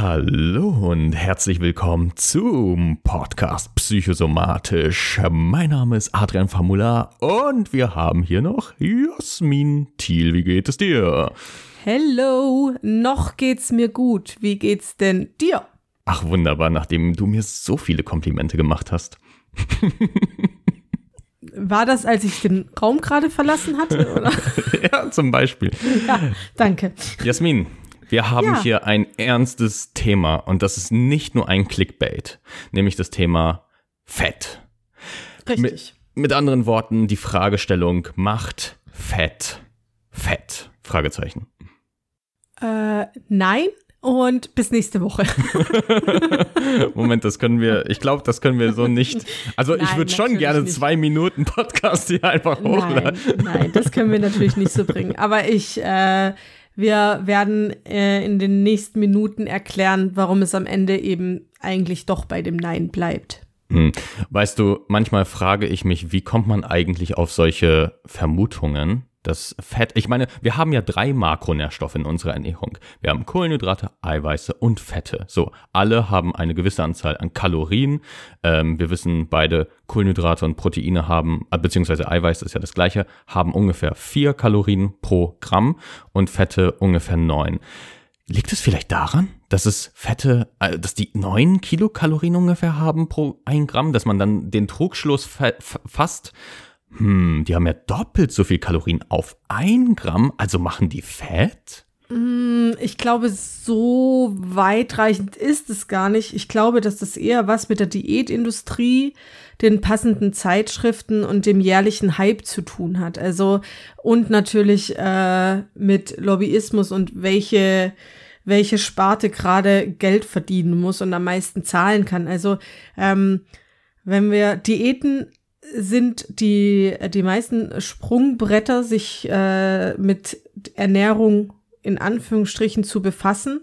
Hallo und herzlich willkommen zum Podcast Psychosomatisch. Mein Name ist Adrian Famula und wir haben hier noch Jasmin Thiel. Wie geht es dir? Hello, noch geht's mir gut. Wie geht's denn dir? Ach wunderbar, nachdem du mir so viele Komplimente gemacht hast. War das, als ich den Raum gerade verlassen hatte? Oder? ja, zum Beispiel. Ja, danke. Jasmin, wir haben Ja. hier ein ernstes Thema und das ist nicht nur ein Clickbait, nämlich das Thema Fett. Richtig. Mit anderen Worten, die Fragestellung macht Fett Fett? Fragezeichen. Äh, nein und bis nächste Woche. Moment, das können wir, ich glaube, das können wir so nicht. Also ich Nein, würde schon gerne nicht. zwei Minuten Podcast hier einfach Nein, hochladen. nein, das können wir natürlich nicht so bringen. Aber ich, äh, wir werden äh, in den nächsten Minuten erklären, warum es am Ende eben eigentlich doch bei dem Nein bleibt. Hm. Weißt du, manchmal frage ich mich, wie kommt man eigentlich auf solche Vermutungen? Das Fett, ich meine, wir haben ja drei Makronährstoffe in unserer Ernährung. Wir haben Kohlenhydrate, Eiweiße und Fette. So, alle haben eine gewisse Anzahl an Kalorien. Ähm, wir wissen, beide Kohlenhydrate und Proteine haben, äh, beziehungsweise Eiweiß ist ja das gleiche, haben ungefähr vier Kalorien pro Gramm und Fette ungefähr neun. Liegt es vielleicht daran, dass es Fette, äh, dass die 9 Kilokalorien ungefähr haben pro 1 Gramm, dass man dann den Trugschluss fa- fasst, hm, die haben ja doppelt so viel Kalorien auf 1 Gramm, also machen die Fett? Ich glaube, so weitreichend ist es gar nicht. Ich glaube, dass das eher was mit der Diätindustrie, den passenden Zeitschriften und dem jährlichen Hype zu tun hat. Also und natürlich äh, mit Lobbyismus und welche welche Sparte gerade Geld verdienen muss und am meisten zahlen kann. Also ähm, wenn wir Diäten sind die, die meisten Sprungbretter, sich äh, mit Ernährung in Anführungsstrichen zu befassen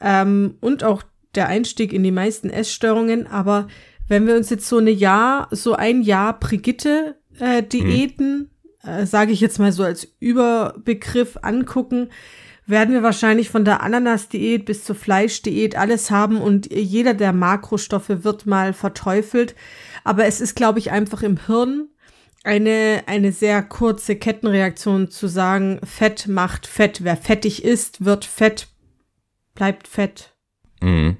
ähm, und auch der Einstieg in die meisten Essstörungen. Aber wenn wir uns jetzt so eine Jahr, so ein Jahr Brigitte äh, äh, sage ich jetzt mal so als Überbegriff angucken, werden wir wahrscheinlich von der Ananas-Diät bis zur Fleischdiät alles haben und jeder der Makrostoffe wird mal verteufelt. Aber es ist, glaube ich, einfach im Hirn eine, eine sehr kurze Kettenreaktion zu sagen, Fett macht Fett. Wer fettig ist, wird fett, bleibt fett. Mhm.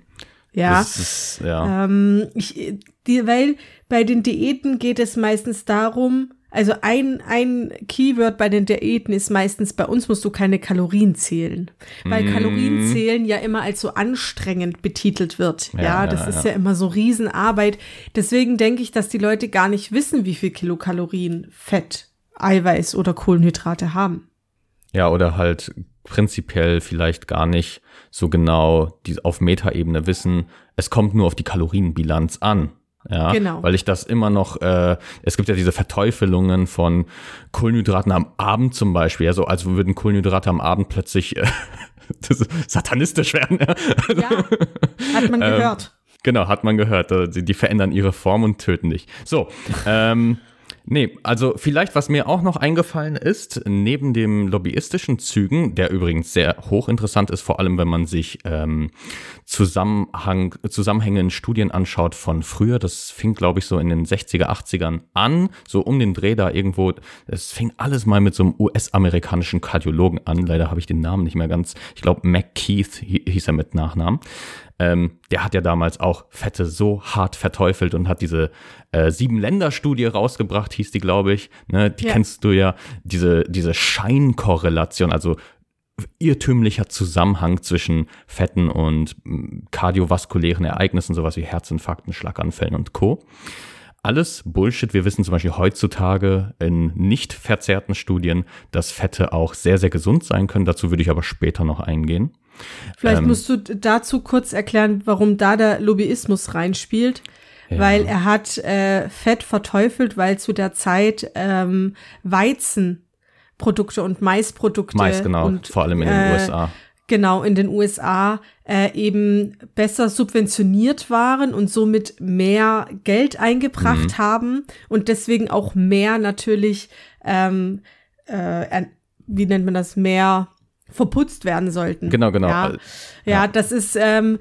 Ja. Ist, ja. Ähm, ich, die, weil bei den Diäten geht es meistens darum, also ein, ein Keyword bei den Diäten ist meistens, bei uns musst du keine Kalorien zählen. Weil Mhm. Kalorien zählen ja immer als so anstrengend betitelt wird. Ja, Ja, ja, das ist ja. ja immer so Riesenarbeit. Deswegen denke ich, dass die Leute gar nicht wissen, wie viel Kilokalorien Fett, Eiweiß oder Kohlenhydrate haben. Ja, oder halt prinzipiell vielleicht gar nicht so genau die, auf Metaebene wissen, es kommt nur auf die Kalorienbilanz an. Ja, Genau. weil ich das immer noch, äh, es gibt ja diese Verteufelungen von Kohlenhydraten am Abend zum Beispiel, ja, so als würden Kohlenhydrate am Abend plötzlich äh, satanistisch werden. Ja. Hat man gehört. Genau, hat man gehört. äh, Die, die verändern ihre Form und töten dich. So, ähm, nee, also vielleicht, was mir auch noch eingefallen ist, neben dem lobbyistischen Zügen, der übrigens sehr hochinteressant ist, vor allem wenn man sich ähm, Zusammenhang, Zusammenhänge in Studien anschaut von früher, das fing, glaube ich, so in den 60er, 80ern an, so um den Dreh da irgendwo, es fing alles mal mit so einem US-amerikanischen Kardiologen an, leider habe ich den Namen nicht mehr ganz, ich glaube McKeith hi- hieß er mit Nachnamen, ähm, der hat ja damals auch Fette so hart verteufelt und hat diese äh, Sieben-Länder-Studie rausgebracht, hieß die, glaube ich. Ne? Die Ja. kennst du ja, diese, diese Scheinkorrelation, also irrtümlicher Zusammenhang zwischen Fetten und mh, kardiovaskulären Ereignissen, sowas wie Herzinfarkten, Schlaganfällen und Co. Alles Bullshit. Wir wissen zum Beispiel heutzutage in nicht verzerrten Studien, dass Fette auch sehr, sehr gesund sein können. Dazu würde ich aber später noch eingehen. Vielleicht Ähm, musst du dazu kurz erklären, warum da der Lobbyismus reinspielt. Weil er hat äh, Fett verteufelt, weil zu der Zeit ähm, Weizenprodukte und Maisprodukte Mais, genau, und, vor allem in den äh, USA. Genau, in den USA äh, eben besser subventioniert waren und somit mehr Geld eingebracht haben und deswegen auch mehr natürlich, ähm, äh, wie nennt man das, mehr verputzt werden sollten. Genau, genau. Ja, ja, das ist, ähm,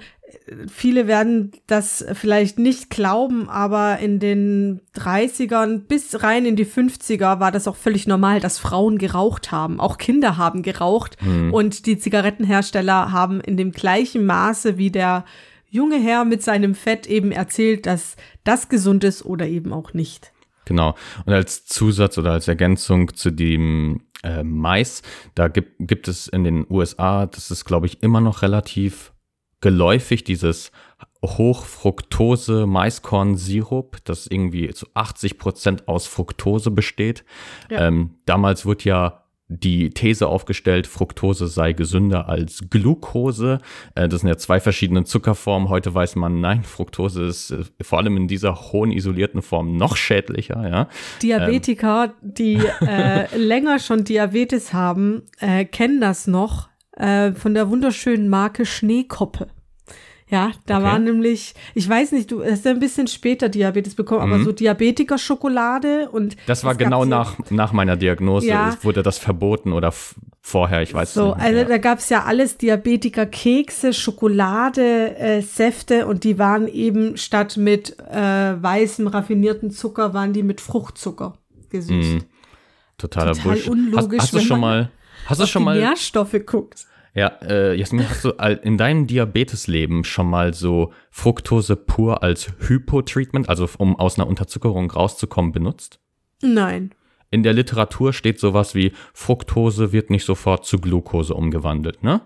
viele werden das vielleicht nicht glauben, aber in den 30ern bis rein in die 50er war das auch völlig normal, dass Frauen geraucht haben. Auch Kinder haben geraucht Hm. und die Zigarettenhersteller haben in dem gleichen Maße wie der junge Herr mit seinem Fett eben erzählt, dass das gesund ist oder eben auch nicht. Genau. Und als Zusatz oder als Ergänzung zu dem äh, Mais, da gibt, gibt es in den USA, das ist, glaube ich, immer noch relativ geläufig, dieses Hochfructose Maiskorn-Sirup, das irgendwie zu 80 Prozent aus Fructose besteht. Ja. Ähm, damals wurde ja die These aufgestellt, Fructose sei gesünder als Glucose. Äh, das sind ja zwei verschiedene Zuckerformen. Heute weiß man, nein, Fructose ist äh, vor allem in dieser hohen isolierten Form noch schädlicher. Ja, Diabetiker, die äh, länger schon Diabetes haben, äh, kennen das noch äh, von der wunderschönen Marke Schneekoppe. Ja, da Okay. war nämlich, ich weiß nicht, du hast ja ein bisschen später Diabetes bekommen, aber so Diabetiker-Schokolade und das war es gab genau so, nach, nach meiner Diagnose. Ja. Es wurde das verboten oder vorher, ich weiß So, nicht. mehr. also ja. da gab's ja alles Diabetiker-Kekse, Schokolade, äh, Säfte und die waren eben statt mit äh, weißem raffinierten Zucker, waren die mit Fruchtzucker gesüßt. Mhm. Totaler total Bullshit. unlogisch, hast, hast du schon mal, hast du schon mal, Nährstoffe guckt. ja, äh, Jasmin, hast du in deinem Diabetesleben schon mal so Fructose pur als Hypotreatment, also um aus einer Unterzuckerung rauszukommen, benutzt? Nein. In der Literatur steht sowas wie Fructose wird nicht sofort zu Glucose umgewandelt, ne?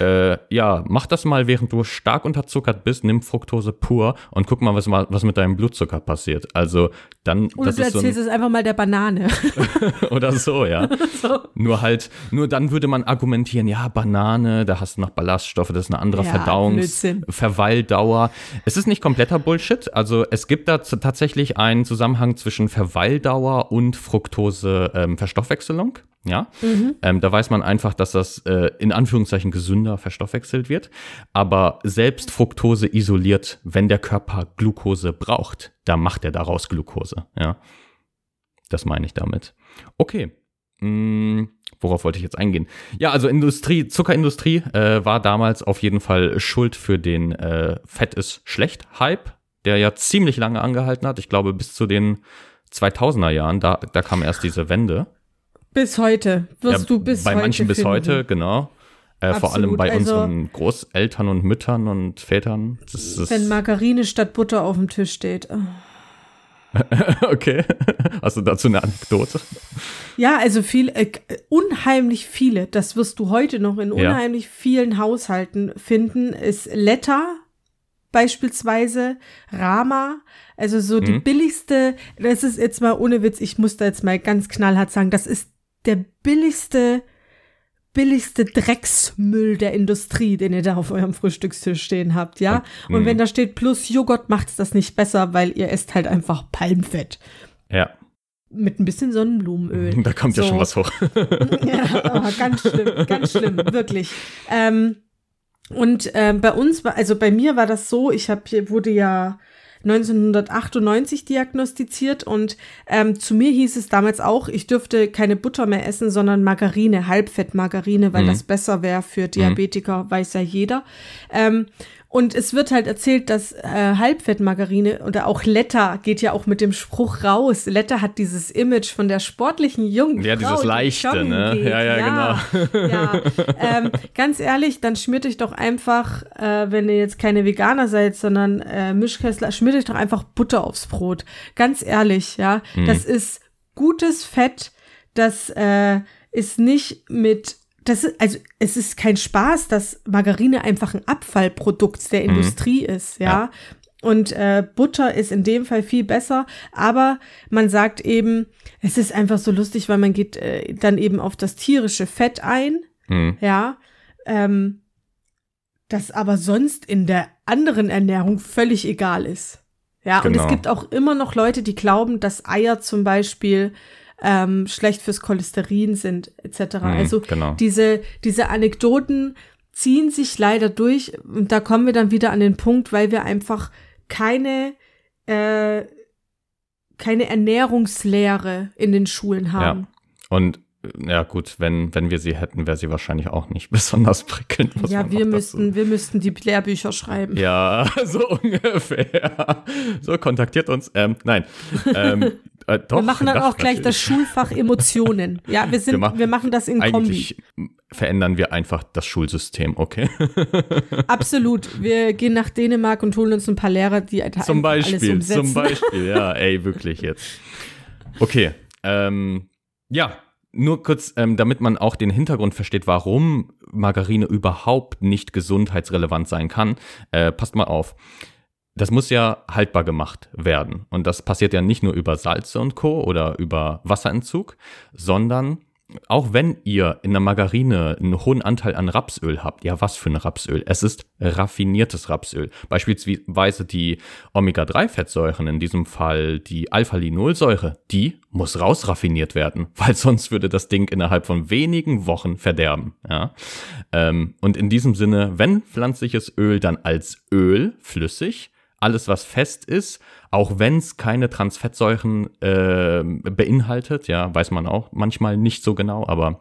Äh, ja, mach das mal, während du stark unterzuckert bist, nimm Fructose pur und guck mal, was, mal, was mit deinem Blutzucker passiert. Also dann, Oder du ist so ein, erzählst es einfach mal der Banane. oder so, ja. so. Nur halt, nur dann würde man argumentieren, ja, Banane, da hast du noch Ballaststoffe, das ist eine andere Ja, Verdauungs-. Verweildauer. Es ist nicht kompletter Bullshit. Also es gibt da tatsächlich einen Zusammenhang zwischen Verweildauer und Fructose-Verstoffwechselung. ja, ähm, da weiß man einfach, dass das äh, in Anführungszeichen gesünder verstoffwechselt wird. Aber selbst Fructose isoliert, wenn der Körper Glucose braucht, da macht er daraus Glucose. Ja, das meine ich damit. Okay. Mm, worauf wollte ich jetzt eingehen? Ja, also Industrie, Zuckerindustrie äh, war damals auf jeden Fall schuld für den äh, Fett ist schlecht Hype, der ja ziemlich lange angehalten hat. Ich glaube bis zu den 2000er Jahren, da, da kam erst diese Wende. Bis heute. Wirst Ja, du bis bei heute manchen bis finden. heute, genau. Äh, vor allem bei also- unseren Großeltern und Müttern und Vätern. Das ist, Wenn Margarine statt Butter auf dem Tisch steht. Oh. okay. Hast du dazu eine Anekdote? Ja, also viel, äh, unheimlich viele, das wirst du heute noch in Ja. unheimlich vielen Haushalten finden, ist Letta beispielsweise, Rama, also so die Mhm. billigste, das ist jetzt mal ohne Witz, ich muss da jetzt mal ganz knallhart sagen, das ist der billigste, billigste Drecksmüll der Industrie, den ihr da auf eurem Frühstückstisch stehen habt, ja? Und Mhm. wenn da steht plus Joghurt, macht's das nicht besser, weil ihr esst halt einfach Palmfett Ja, mit ein bisschen Sonnenblumenöl. da kommt ja So. schon was hoch. Ja, oh, ganz schlimm, ganz schlimm, wirklich. Ähm, und ähm, bei uns war, also bei mir war das so, ich hab, wurde ja 1998 diagnostiziert und ähm, zu mir hieß es damals auch, ich dürfte keine Butter mehr essen, sondern Margarine, Halbfettmargarine, weil Mhm. das besser wäre für Diabetiker, weiß ja jeder. Ähm, und es wird halt erzählt, dass äh, Halbfettmargarine oder auch Letta geht ja auch mit dem Spruch raus. Letta hat dieses Image von der sportlichen jungen Ja, Frau, dieses die Leichte, ne? Geht. Ja, ja, genau. Ja, ähm, ganz ehrlich, dann schmiert euch doch einfach, äh, wenn ihr jetzt keine Veganer seid, sondern äh, Mischköstler, schmiert euch doch einfach Butter aufs Brot. Ganz ehrlich, ja. Mhm. Das ist gutes Fett, das äh, ist nicht mit das ist, also es ist kein Spaß, dass Margarine einfach ein Abfallprodukt der Industrie ist, ja. Mhm. Ja. Und äh, Butter ist in dem Fall viel besser, aber man sagt eben, es ist einfach so lustig, weil man geht äh, dann eben auf das tierische Fett ein, Hm. ja, ähm, das aber sonst in der anderen Ernährung völlig egal ist. Ja, und Genau. es gibt auch immer noch Leute, die glauben, dass Eier zum Beispiel ähm, schlecht fürs Cholesterin sind, etc. Mhm, also genau. diese, diese Anekdoten ziehen sich leider durch und da kommen wir dann wieder an den Punkt, weil wir einfach keine, äh, keine Ernährungslehre in den Schulen haben. Und ja gut, wenn, wenn wir sie hätten, wäre sie wahrscheinlich auch nicht besonders prickelnd. Ja, wir müssten, wir müssten die Lehrbücher schreiben. Ja, so ungefähr. So, kontaktiert uns. Ähm, nein. Ähm, äh, doch, wir machen dann auch gleich das Schulfach Emotionen. Ja, wir sind, wir, machen, wir machen das in Kombi. verändern wir einfach das Schulsystem, okay? Absolut. Wir gehen nach Dänemark und holen uns ein paar Lehrer, die zum Beispiel, zum Beispiel, ja, ey, wirklich jetzt. Okay, ähm, ja, nur kurz, ähm, damit man auch den Hintergrund versteht, warum Margarine überhaupt nicht gesundheitsrelevant sein kann. Äh, passt mal auf das muss ja haltbar gemacht werden. Und das passiert ja nicht nur über Salze und Co. oder über Wasserentzug, sondern auch wenn ihr in der Margarine einen hohen Anteil an Rapsöl habt, ja, was für ein Rapsöl? Es ist raffiniertes Rapsöl. Beispielsweise die Omega-3-Fettsäuren, in diesem Fall die Alpha-Linolsäure, die muss rausraffiniert werden, weil sonst würde das Ding innerhalb von wenigen Wochen verderben. Ja? Ähm, und in diesem Sinne, wenn pflanzliches Öl dann als Öl flüssig alles, was fest ist, auch wenn es keine Transfettsäuren äh, beinhaltet, ja, weiß man auch manchmal nicht so genau, aber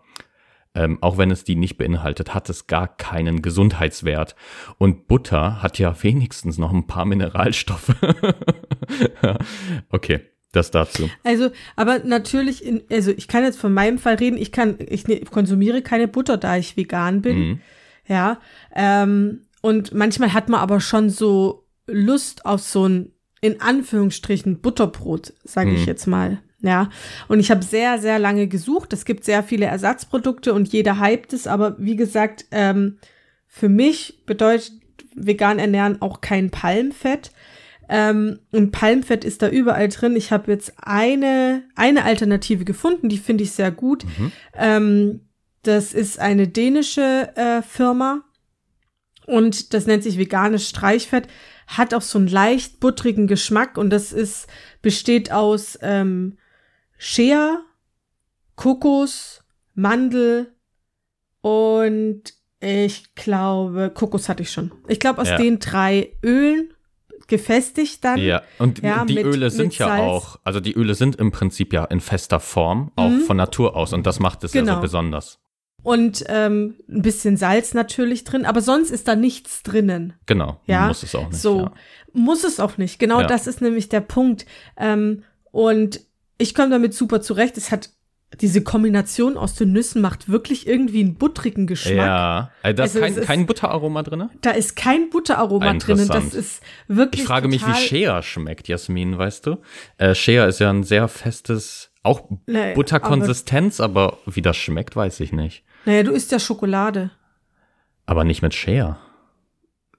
ähm, auch wenn es die nicht beinhaltet, hat es gar keinen Gesundheitswert. Und Butter hat ja wenigstens noch ein paar Mineralstoffe. okay. Das dazu. Also, aber natürlich, in, also ich kann jetzt von meinem Fall reden, ich kann, ich ne, konsumiere keine Butter, da ich vegan bin. Mhm. Ja. Ähm, und manchmal hat man aber schon so Lust auf so ein, in Anführungsstrichen, Butterbrot, sage ich mhm. jetzt mal. Ja, und ich habe sehr, sehr lange gesucht. Es gibt sehr viele Ersatzprodukte und jeder hypt es, aber wie gesagt, ähm, für mich bedeutet vegan ernähren auch kein Palmfett. Ähm, und Palmfett ist da überall drin. Ich habe jetzt eine, eine Alternative gefunden, die finde ich sehr gut. Mhm. Ähm, das ist eine dänische äh, Firma und das nennt sich veganes Streichfett hat auch so einen leicht buttrigen Geschmack und das ist, besteht aus ähm, Shea, Kokos, Mandel und ich glaube, Kokos hatte ich schon. Ich glaube, aus ja. den drei Ölen gefestigt dann. Ja, und ja, die mit, Öle sind ja auch, also die Öle sind im Prinzip ja in fester Form, auch mhm. von Natur aus und das macht es genau. ja so genau. besonders und ähm, ein bisschen Salz natürlich drin, aber sonst ist da nichts drinnen. Genau, ja? muss es auch nicht. So, ja. muss es auch nicht. Genau ja. das ist nämlich der Punkt. Ähm, und ich komme damit super zurecht. Es hat diese Kombination aus den Nüssen macht wirklich irgendwie einen buttrigen Geschmack. Ja, also da ist also kein, kein Butteraroma drin? Da ist kein Butteraroma drin. Das ist wirklich. Ich frage mich, wie Shea schmeckt, Jasmin, weißt du? Äh, Shea ist ja ein sehr festes, auch nee, Butterkonsistenz, aber, aber wie das schmeckt, weiß ich nicht. Naja, du isst ja Schokolade. Aber nicht mit Shea.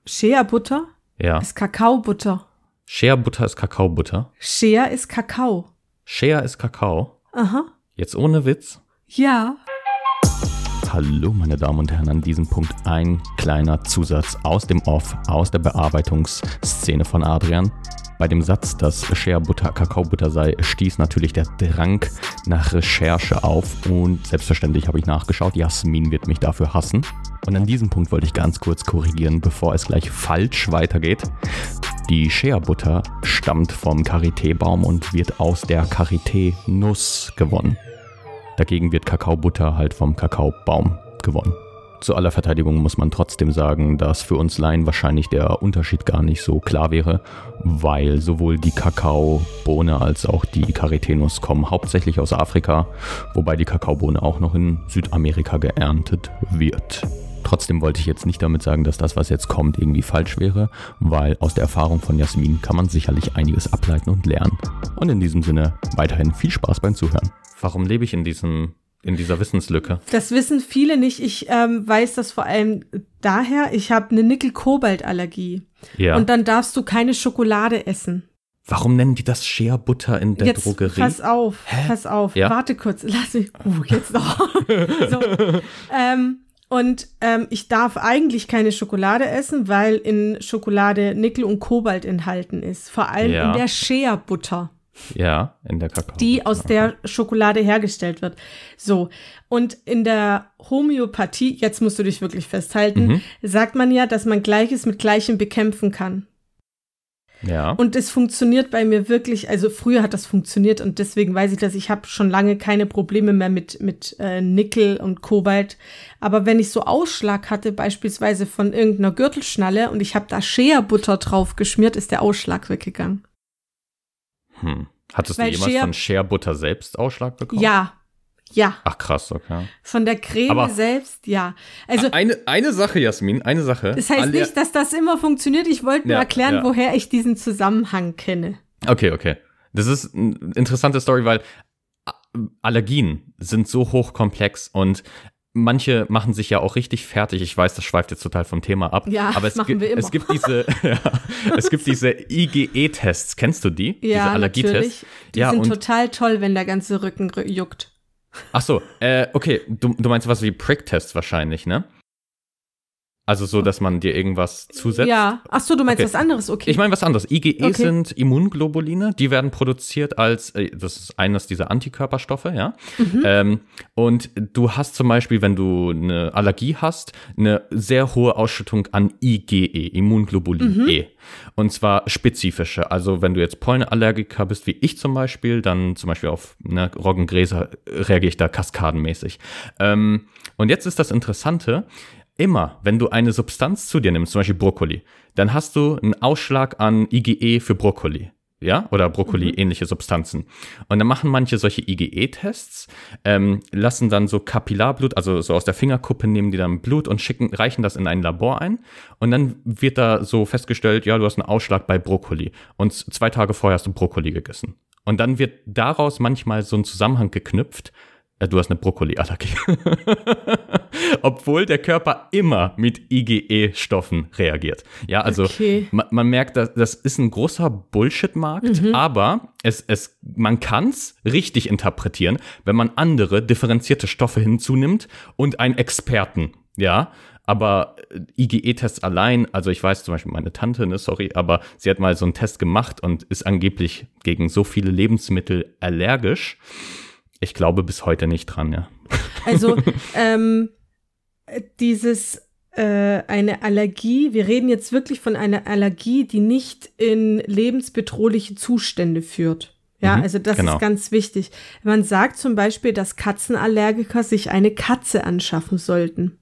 Shea-Butter? Ja. Ist Kakaobutter. Shea-Butter ist Kakaobutter. Shea ist Kakao. Shea ist Kakao. Aha. Jetzt ohne Witz? Ja. Hallo, meine Damen und Herren, an diesem Punkt ein kleiner Zusatz aus dem Off, aus der Bearbeitungsszene von Adrian. Bei dem Satz, dass Shea Butter Kakaobutter sei, stieß natürlich der Drang nach Recherche auf und selbstverständlich habe ich nachgeschaut. Jasmin wird mich dafür hassen. Und an diesem Punkt wollte ich ganz kurz korrigieren, bevor es gleich falsch weitergeht. Die Shea Butter stammt vom Karité-Baum und wird aus der Karité-Nuss gewonnen. Dagegen wird Kakaobutter halt vom Kakaobaum gewonnen. Zu aller Verteidigung muss man trotzdem sagen, dass für uns Laien wahrscheinlich der Unterschied gar nicht so klar wäre, weil sowohl die Kakaobohne als auch die Carretenus kommen hauptsächlich aus Afrika, wobei die Kakaobohne auch noch in Südamerika geerntet wird. Trotzdem wollte ich jetzt nicht damit sagen, dass das, was jetzt kommt, irgendwie falsch wäre, weil aus der Erfahrung von Jasmin kann man sicherlich einiges ableiten und lernen. Und in diesem Sinne weiterhin viel Spaß beim Zuhören. Warum lebe ich in diesem in dieser Wissenslücke? Das wissen viele nicht. Ich ähm, weiß das vor allem daher, ich habe eine Nickel-Kobalt-Allergie. Ja. Und dann darfst du keine Schokolade essen. Warum nennen die das Shea-Butter in der jetzt, Drogerie? Pass auf, Hä? pass auf. Ja? Warte kurz, lass mich. Uh, jetzt noch. so. ähm, und ähm, ich darf eigentlich keine Schokolade essen, weil in Schokolade Nickel und Kobalt enthalten ist. Vor allem ja. in der Shea-Butter. Ja, in der Kakao. Die aus der Schokolade hergestellt wird. So. Und in der Homöopathie, jetzt musst du dich wirklich festhalten, mhm. sagt man ja, dass man Gleiches mit Gleichem bekämpfen kann. Ja. Und es funktioniert bei mir wirklich, also früher hat das funktioniert und deswegen weiß ich das, ich habe schon lange keine Probleme mehr mit, mit äh, Nickel und Kobalt. Aber wenn ich so Ausschlag hatte, beispielsweise von irgendeiner Gürtelschnalle und ich habe da Shea-Butter drauf geschmiert, ist der Ausschlag weggegangen. Hm. Hattest Weil du jemals Shea- von Shea Butter selbst Ausschlag bekommen? Ja, ja. Ach krass, okay. Von der Creme Aber- selbst, ja. Also eine, eine Sache, Jasmin, eine Sache. das heißt nicht, dass das immer funktioniert. Ich wollte nur Ja, erklären, ja. woher ich diesen Zusammenhang kenne. Okay, okay. Das ist eine interessante Story, weil Allergien sind so hochkomplex und manche machen sich ja auch richtig fertig. Ich weiß, das schweift jetzt total vom Thema ab. Ja, aber es, machen gibt, wir immer. es gibt diese, ja, es gibt diese IgE-Tests. Kennst du die? diese Ja, Allergietests. natürlich. Die ja, sind total toll, wenn der ganze Rücken rü- juckt. ach so, äh, okay, du, du meinst was wie Prick-Tests wahrscheinlich, ne? Also so, dass man dir irgendwas zusetzt. Ja. Ach so, du meinst Okay. was anderes, okay. Ich meine was anderes. IgE Okay. sind Immunglobuline, die werden produziert als, äh, das ist eines dieser Antikörperstoffe, ja. Mhm. Ähm, und du hast zum Beispiel, wenn du eine Allergie hast, eine sehr hohe Ausschüttung an IgE, Immunglobulin Mhm. E. Und zwar spezifische. Also wenn du jetzt Pollenallergiker bist, wie ich zum Beispiel, dann zum Beispiel auf ne, Roggengräser reagiere ich da kaskadenmäßig. Ähm, und jetzt ist das Interessante, immer, wenn du eine Substanz zu dir nimmst, zum Beispiel Brokkoli, dann hast du einen Ausschlag an IgE für Brokkoli. Ja, oder Brokkoli-ähnliche Substanzen. Und dann machen manche solche IgE-Tests, ähm, lassen dann so Kapillarblut, also so aus der Fingerkuppe nehmen die dann Blut und schicken, reichen das in ein Labor ein. Und dann wird da so festgestellt, ja, du hast einen Ausschlag bei Brokkoli. Und zwei Tage vorher hast du Brokkoli gegessen. Und dann wird daraus manchmal so ein Zusammenhang geknüpft, du hast eine Brokkoli-Allergie. Obwohl der Körper immer mit IgE-Stoffen reagiert. Ja, also Okay. man, man merkt, dass, das ist ein großer Bullshit-Markt, aber es, es, man kann es richtig interpretieren, wenn man andere differenzierte Stoffe hinzunimmt und einen Experten, ja. Aber äh, IgE-Tests allein, also ich weiß zum Beispiel meine Tante, ne, sorry, aber sie hat mal so einen Test gemacht und ist angeblich gegen so viele Lebensmittel allergisch. Ich glaube bis heute nicht dran, ja. Also ähm, dieses äh, eine Allergie, wir reden jetzt wirklich von einer Allergie, die nicht in lebensbedrohliche Zustände führt. Ja, Mhm, also das genau. ist ganz wichtig. Man sagt zum Beispiel, dass Katzenallergiker sich eine Katze anschaffen sollten.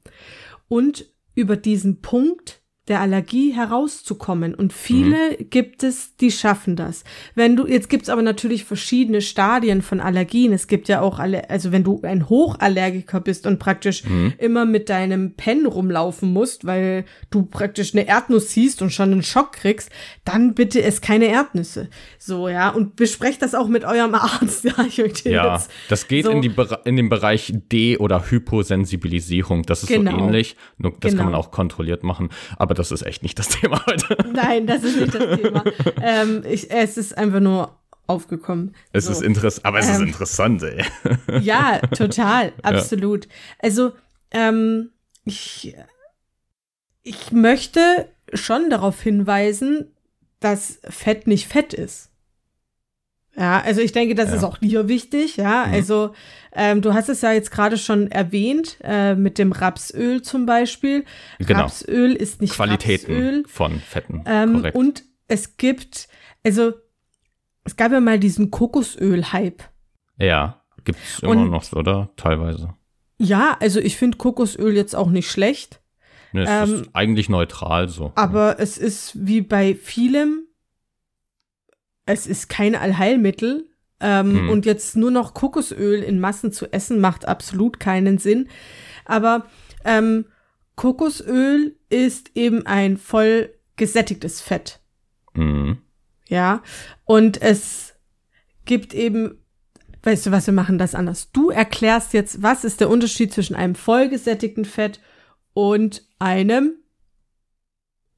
Und über diesen Punkt der Allergie herauszukommen. Und viele gibt es, die schaffen das. Wenn du, jetzt gibt es aber natürlich verschiedene Stadien von Allergien. Es gibt ja auch alle, also wenn du ein Hochallergiker bist und praktisch immer mit deinem Pen rumlaufen musst, weil du praktisch eine Erdnuss siehst und schon einen Schock kriegst, dann bitte ess keine Erdnüsse. So, ja. Und besprecht das auch mit eurem Arzt. Ja, Ja, das geht so- in, die, in den Bereich D- oder Hyposensibilisierung. Das ist Genau. so ähnlich. Nur das Genau. kann man auch kontrolliert machen. Aber das ist echt nicht das Thema heute. Nein, das ist nicht das Thema. ähm, ich, es ist einfach nur aufgekommen. Es So. ist interessant, aber es ist Ähm, interessant, ey. Ja, total, absolut. Also, ähm, ich, ich möchte schon darauf hinweisen, dass Fett nicht Fett ist. Ja, also ich denke, das Ja. ist auch dir wichtig, ja. Mhm. Also, ähm, du hast es ja jetzt gerade schon erwähnt, äh, mit dem Rapsöl zum Beispiel. Genau. Rapsöl ist nicht Qualitäten Rapsöl. von Fetten. Ähm, Korrekt. und es gibt, also es gab ja mal diesen Kokosöl-Hype. ja, gibt's immer Und- noch, oder? Teilweise. Ja, also ich finde Kokosöl jetzt auch nicht schlecht, Ne, es Ähm, ist eigentlich neutral so. aber es ist wie bei vielem, es ist kein Allheilmittel. Ähm, Hm. Und jetzt nur noch Kokosöl in Massen zu essen, macht absolut keinen Sinn. Aber ähm, Kokosöl ist eben ein voll gesättigtes Fett. Mhm. Ja, und es gibt eben, weißt du was, wir machen das anders. Du erklärst jetzt, was ist der Unterschied zwischen einem vollgesättigten Fett und einem,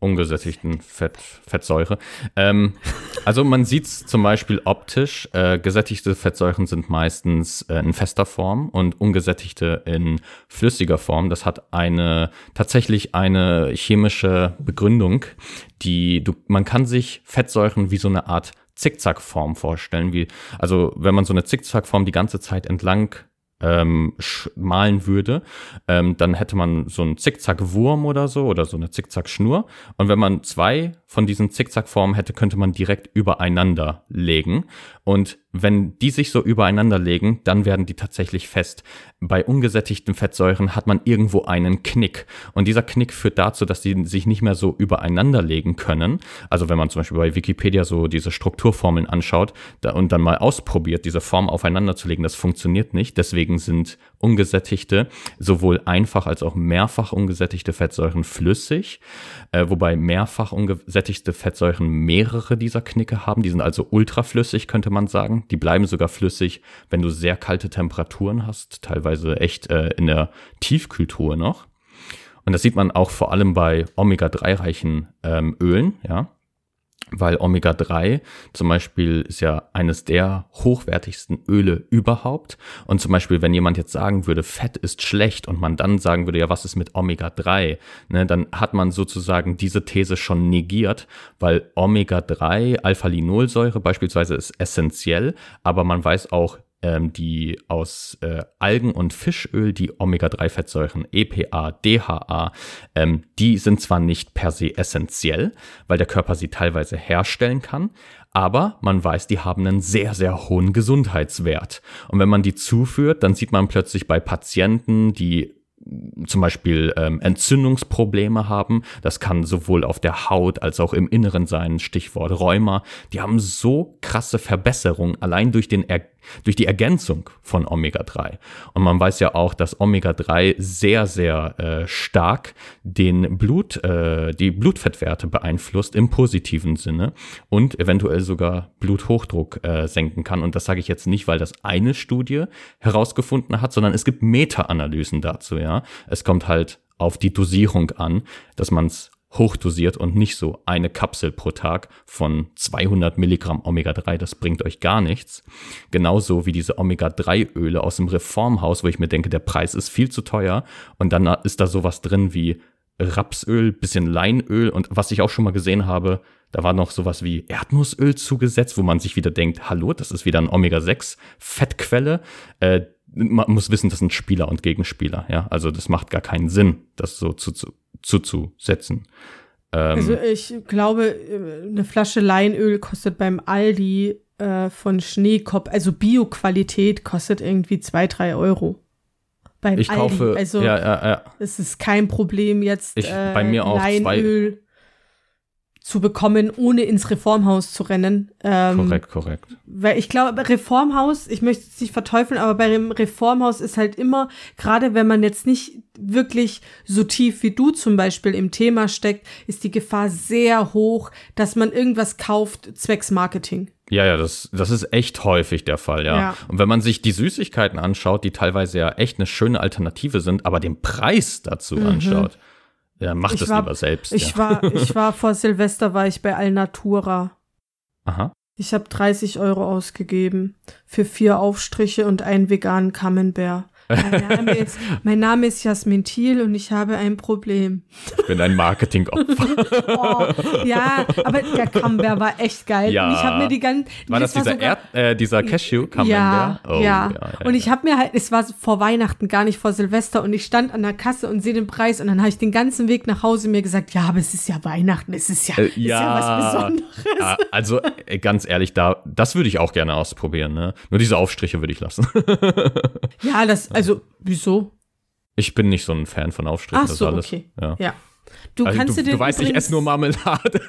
ungesättigten Fett, Fettsäure. Ähm, also man sieht es zum Beispiel optisch. Äh, gesättigte Fettsäuren sind meistens äh, in fester Form und ungesättigte in flüssiger Form. Das hat eine tatsächlich eine chemische Begründung, die du, man kann sich Fettsäuren wie so eine Art Zickzackform vorstellen. Wie, also wenn man so eine Zickzackform die ganze Zeit entlang ähm, malen würde, ähm, dann hätte man so einen Zickzack-Wurm oder so oder so eine Zickzack-Schnur. Und wenn man zwei von diesen Zickzack-Formen hätte, könnte man direkt übereinander legen. Und wenn die sich so übereinander legen, dann werden die tatsächlich fest. Bei ungesättigten Fettsäuren hat man irgendwo einen Knick. Und dieser Knick führt dazu, dass die sich nicht mehr so übereinander legen können. Also wenn man zum Beispiel bei Wikipedia so diese Strukturformeln anschaut und dann mal ausprobiert, diese Form aufeinander zu legen, das funktioniert nicht. Deswegen sind ungesättigte, sowohl einfach als auch mehrfach ungesättigte Fettsäuren flüssig, äh, wobei mehrfach ungesättigte Fettsäuren mehrere dieser Knicke haben. Die sind also ultraflüssig, könnte man sagen. Die bleiben sogar flüssig, wenn du sehr kalte Temperaturen hast, teilweise echt äh, in der Tiefkühltruhe noch. Und das sieht man auch vor allem bei Omega-3-reichen ähm, Ölen, ja weil Omega-3 zum Beispiel ist ja eines der hochwertigsten Öle überhaupt. Und zum Beispiel, wenn jemand jetzt sagen würde, Fett ist schlecht und man dann sagen würde, ja, was ist mit Omega-3? Ne, dann hat man sozusagen diese These schon negiert, weil Omega-3, Alpha-Linolsäure beispielsweise ist essentiell, aber man weiß auch, ähm, die aus äh, Algen und Fischöl, die Omega-3-Fettsäuren EPA, DHA, ähm, die sind zwar nicht per se essentiell, weil der Körper sie teilweise herstellen kann, aber man weiß, die haben einen sehr, sehr hohen Gesundheitswert. Und wenn man die zuführt, dann sieht man plötzlich bei Patienten, die zum Beispiel ähm, Entzündungsprobleme haben. Das kann sowohl auf der Haut als auch im Inneren sein, Stichwort Rheuma. Die haben so krasse Verbesserungen allein durch den er durch die Ergänzung von Omega-3. Und man weiß ja auch, dass Omega-3 sehr, sehr äh, stark den Blut, äh, die Blutfettwerte beeinflusst im positiven Sinne und eventuell sogar Bluthochdruck äh, senken kann. Und das sage ich jetzt nicht, weil das eine Studie herausgefunden hat, sondern es gibt Meta-Analysen dazu, ja. Es kommt halt auf die Dosierung an, dass man es hochdosiert und nicht so eine Kapsel pro Tag von 200 Milligramm Omega-3, das bringt euch gar nichts. Genauso wie diese Omega-3-Öle aus dem Reformhaus, wo ich mir denke, der Preis ist viel zu teuer und dann ist da sowas drin wie Rapsöl, bisschen Leinöl und was ich auch schon mal gesehen habe, da war noch sowas wie Erdnussöl zugesetzt, wo man sich wieder denkt, hallo, das ist wieder ein Omega-6-Fettquelle. Äh, man muss wissen, das sind Spieler und Gegenspieler, ja. Also das macht gar keinen Sinn, das so zu, zu, zuzusetzen. Ähm, also ich glaube, eine Flasche Leinöl kostet beim Aldi äh, von Schneekopf, also Bio-Qualität, kostet irgendwie zwei, drei Euro. Beim ich Aldi. kaufe, also ja, ja, ja. es ist kein Problem jetzt. Ich, äh, bei mir auch Leinöl. Zu bekommen, ohne ins Reformhaus zu rennen. Ähm, korrekt, korrekt. Weil ich glaube, Reformhaus, ich möchte es nicht verteufeln, aber bei dem Reformhaus ist halt immer, gerade wenn man jetzt nicht wirklich so tief wie du zum Beispiel im Thema steckt, ist die Gefahr sehr hoch, dass man irgendwas kauft zwecks Marketing. Ja, ja, das, das ist echt häufig der Fall, ja. ja. Und wenn man sich die Süßigkeiten anschaut, die teilweise ja echt eine schöne Alternative sind, aber den Preis dazu mhm. anschaut, ja, mach ich das war, lieber selbst. Ich, ja. war, ich war vor Silvester war ich bei Alnatura. Aha. Ich habe 30 Euro ausgegeben für vier Aufstriche und einen veganen Camembert. Mein Name, ist, mein Name ist Jasmin Thiel und ich habe ein Problem. Ich bin ein Marketingopfer. oh, ja, aber der Camembert war echt geil. Ja. Und ich habe mir die ganzen. War das, dieser, sogar, Erd, äh, dieser Cashew-Camembert? Ja, oh, ja. ja, ja. Und ich habe mir halt, es war vor Weihnachten, gar nicht vor Silvester und ich stand an der Kasse und sehe den Preis und dann habe ich den ganzen Weg nach Hause mir gesagt, ja, aber es ist ja Weihnachten, es ist ja, äh, ja, ist ja was Besonderes. Ah, also äh, ganz ehrlich, da, das würde ich auch gerne ausprobieren. Ne? Nur diese Aufstriche würde ich lassen. ja, das, also, wieso? Ich bin nicht so ein Fan von Aufstrichen. Ach so, alles. okay. Ja. ja. Du, also, kannst du, dir du weißt, ich esse nur Marmelade.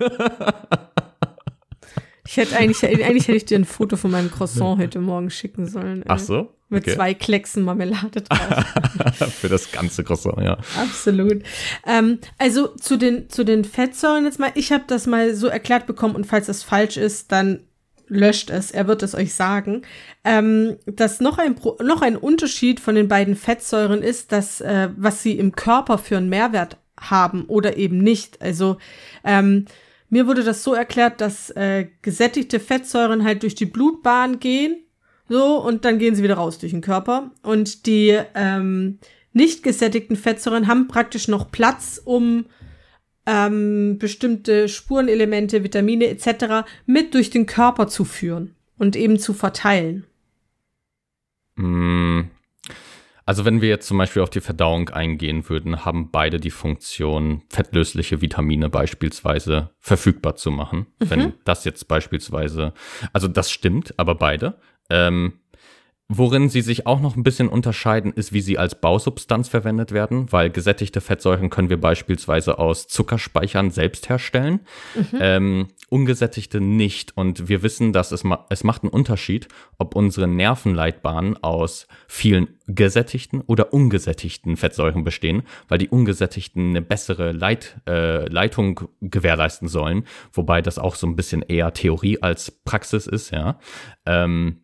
ich hätte eigentlich, eigentlich hätte ich dir ein Foto von meinem Croissant heute Morgen schicken sollen. Ey. Ach so? Mit okay. zwei Klecksen Marmelade drauf. Für das ganze Croissant, ja. Absolut. Ähm, also zu den, zu den Fettsäuren jetzt mal. Ich habe das mal so erklärt bekommen und falls das falsch ist, dann löscht es, er wird es euch sagen, ähm, dass noch ein, noch ein Unterschied von den beiden Fettsäuren ist, dass äh, was sie im Körper für einen Mehrwert haben oder eben nicht. Also ähm, mir wurde das so erklärt, dass äh, gesättigte Fettsäuren halt durch die Blutbahn gehen, so und dann gehen sie wieder raus durch den Körper und die ähm, nicht gesättigten Fettsäuren haben praktisch noch Platz, um ähm, bestimmte Spurenelemente, Vitamine etc. mit durch den Körper zu führen und eben zu verteilen. Mm. Also wenn wir jetzt zum Beispiel auf die Verdauung eingehen würden, haben beide die Funktion, fettlösliche Vitamine beispielsweise verfügbar zu machen. Mhm. Wenn das jetzt beispielsweise, also das stimmt, aber beide. Ähm, Worin sie sich auch noch ein bisschen unterscheiden, ist, wie sie als Bausubstanz verwendet werden, weil gesättigte Fettsäuren können wir beispielsweise aus Zuckerspeichern selbst herstellen, mhm. ähm, ungesättigte nicht. Und wir wissen, dass es, ma es macht einen Unterschied, ob unsere Nervenleitbahnen aus vielen gesättigten oder ungesättigten Fettsäuren bestehen, weil die ungesättigten eine bessere Leit, äh, Leitung gewährleisten sollen, wobei das auch so ein bisschen eher Theorie als Praxis ist, ja. Ähm,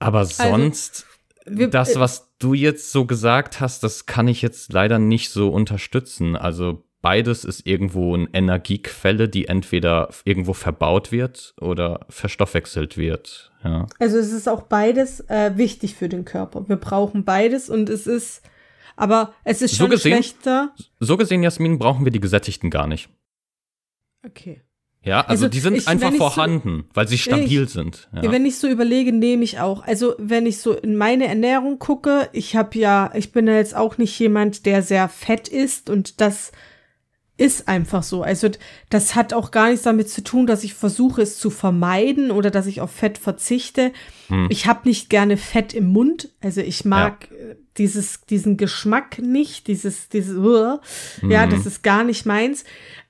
aber also, sonst, also, wir, das, äh, was du jetzt so gesagt hast, das kann ich jetzt leider nicht so unterstützen. Also beides ist irgendwo eine Energiequelle, die entweder irgendwo verbaut wird oder verstoffwechselt wird. Ja. Also es ist auch beides äh, wichtig für den Körper. Wir brauchen beides und es ist, aber es ist schon so gesehen, schlechter. So gesehen, Jasmin, brauchen wir die Gesättigten gar nicht. Okay. Ja, also, also die sind ich, einfach vorhanden, so, weil sie stabil ich, sind. Ja. Wenn ich so überlege, nehme ich auch. Also wenn ich so in meine Ernährung gucke, ich habe ja, ich bin ja jetzt auch nicht jemand, der sehr fett ist und das ist einfach so. Also das hat auch gar nichts damit zu tun, dass ich versuche es zu vermeiden oder dass ich auf Fett verzichte. Hm. Ich habe nicht gerne Fett im Mund. Also ich mag ja. dieses, diesen Geschmack nicht, dieses, dieses, uh, hm. ja, das ist gar nicht meins.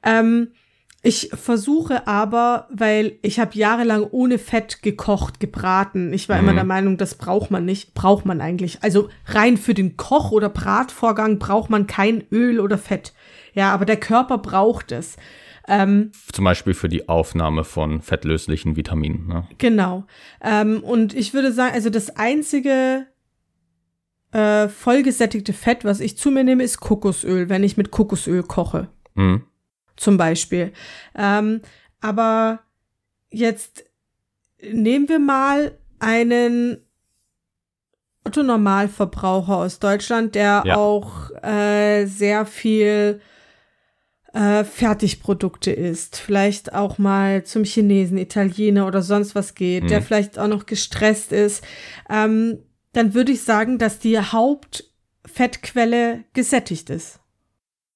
Ähm, ich versuche aber, weil ich habe jahrelang ohne Fett gekocht, gebraten. Ich war mhm. immer der Meinung, das braucht man nicht. Braucht man eigentlich. Also rein für den Koch- oder Bratvorgang braucht man kein Öl oder Fett. Ja, aber der Körper braucht es. Ähm, Zum Beispiel für die Aufnahme von fettlöslichen Vitaminen. Ne? Genau. Ähm, und ich würde sagen, also das einzige äh, vollgesättigte Fett, was ich zu mir nehme, ist Kokosöl, wenn ich mit Kokosöl koche. Mhm zum Beispiel. Ähm, aber jetzt nehmen wir mal einen Otto Normalverbraucher aus Deutschland, der ja. auch äh, sehr viel äh, Fertigprodukte isst, vielleicht auch mal zum Chinesen, Italiener oder sonst was geht, mhm. der vielleicht auch noch gestresst ist, ähm, dann würde ich sagen, dass die Hauptfettquelle gesättigt ist.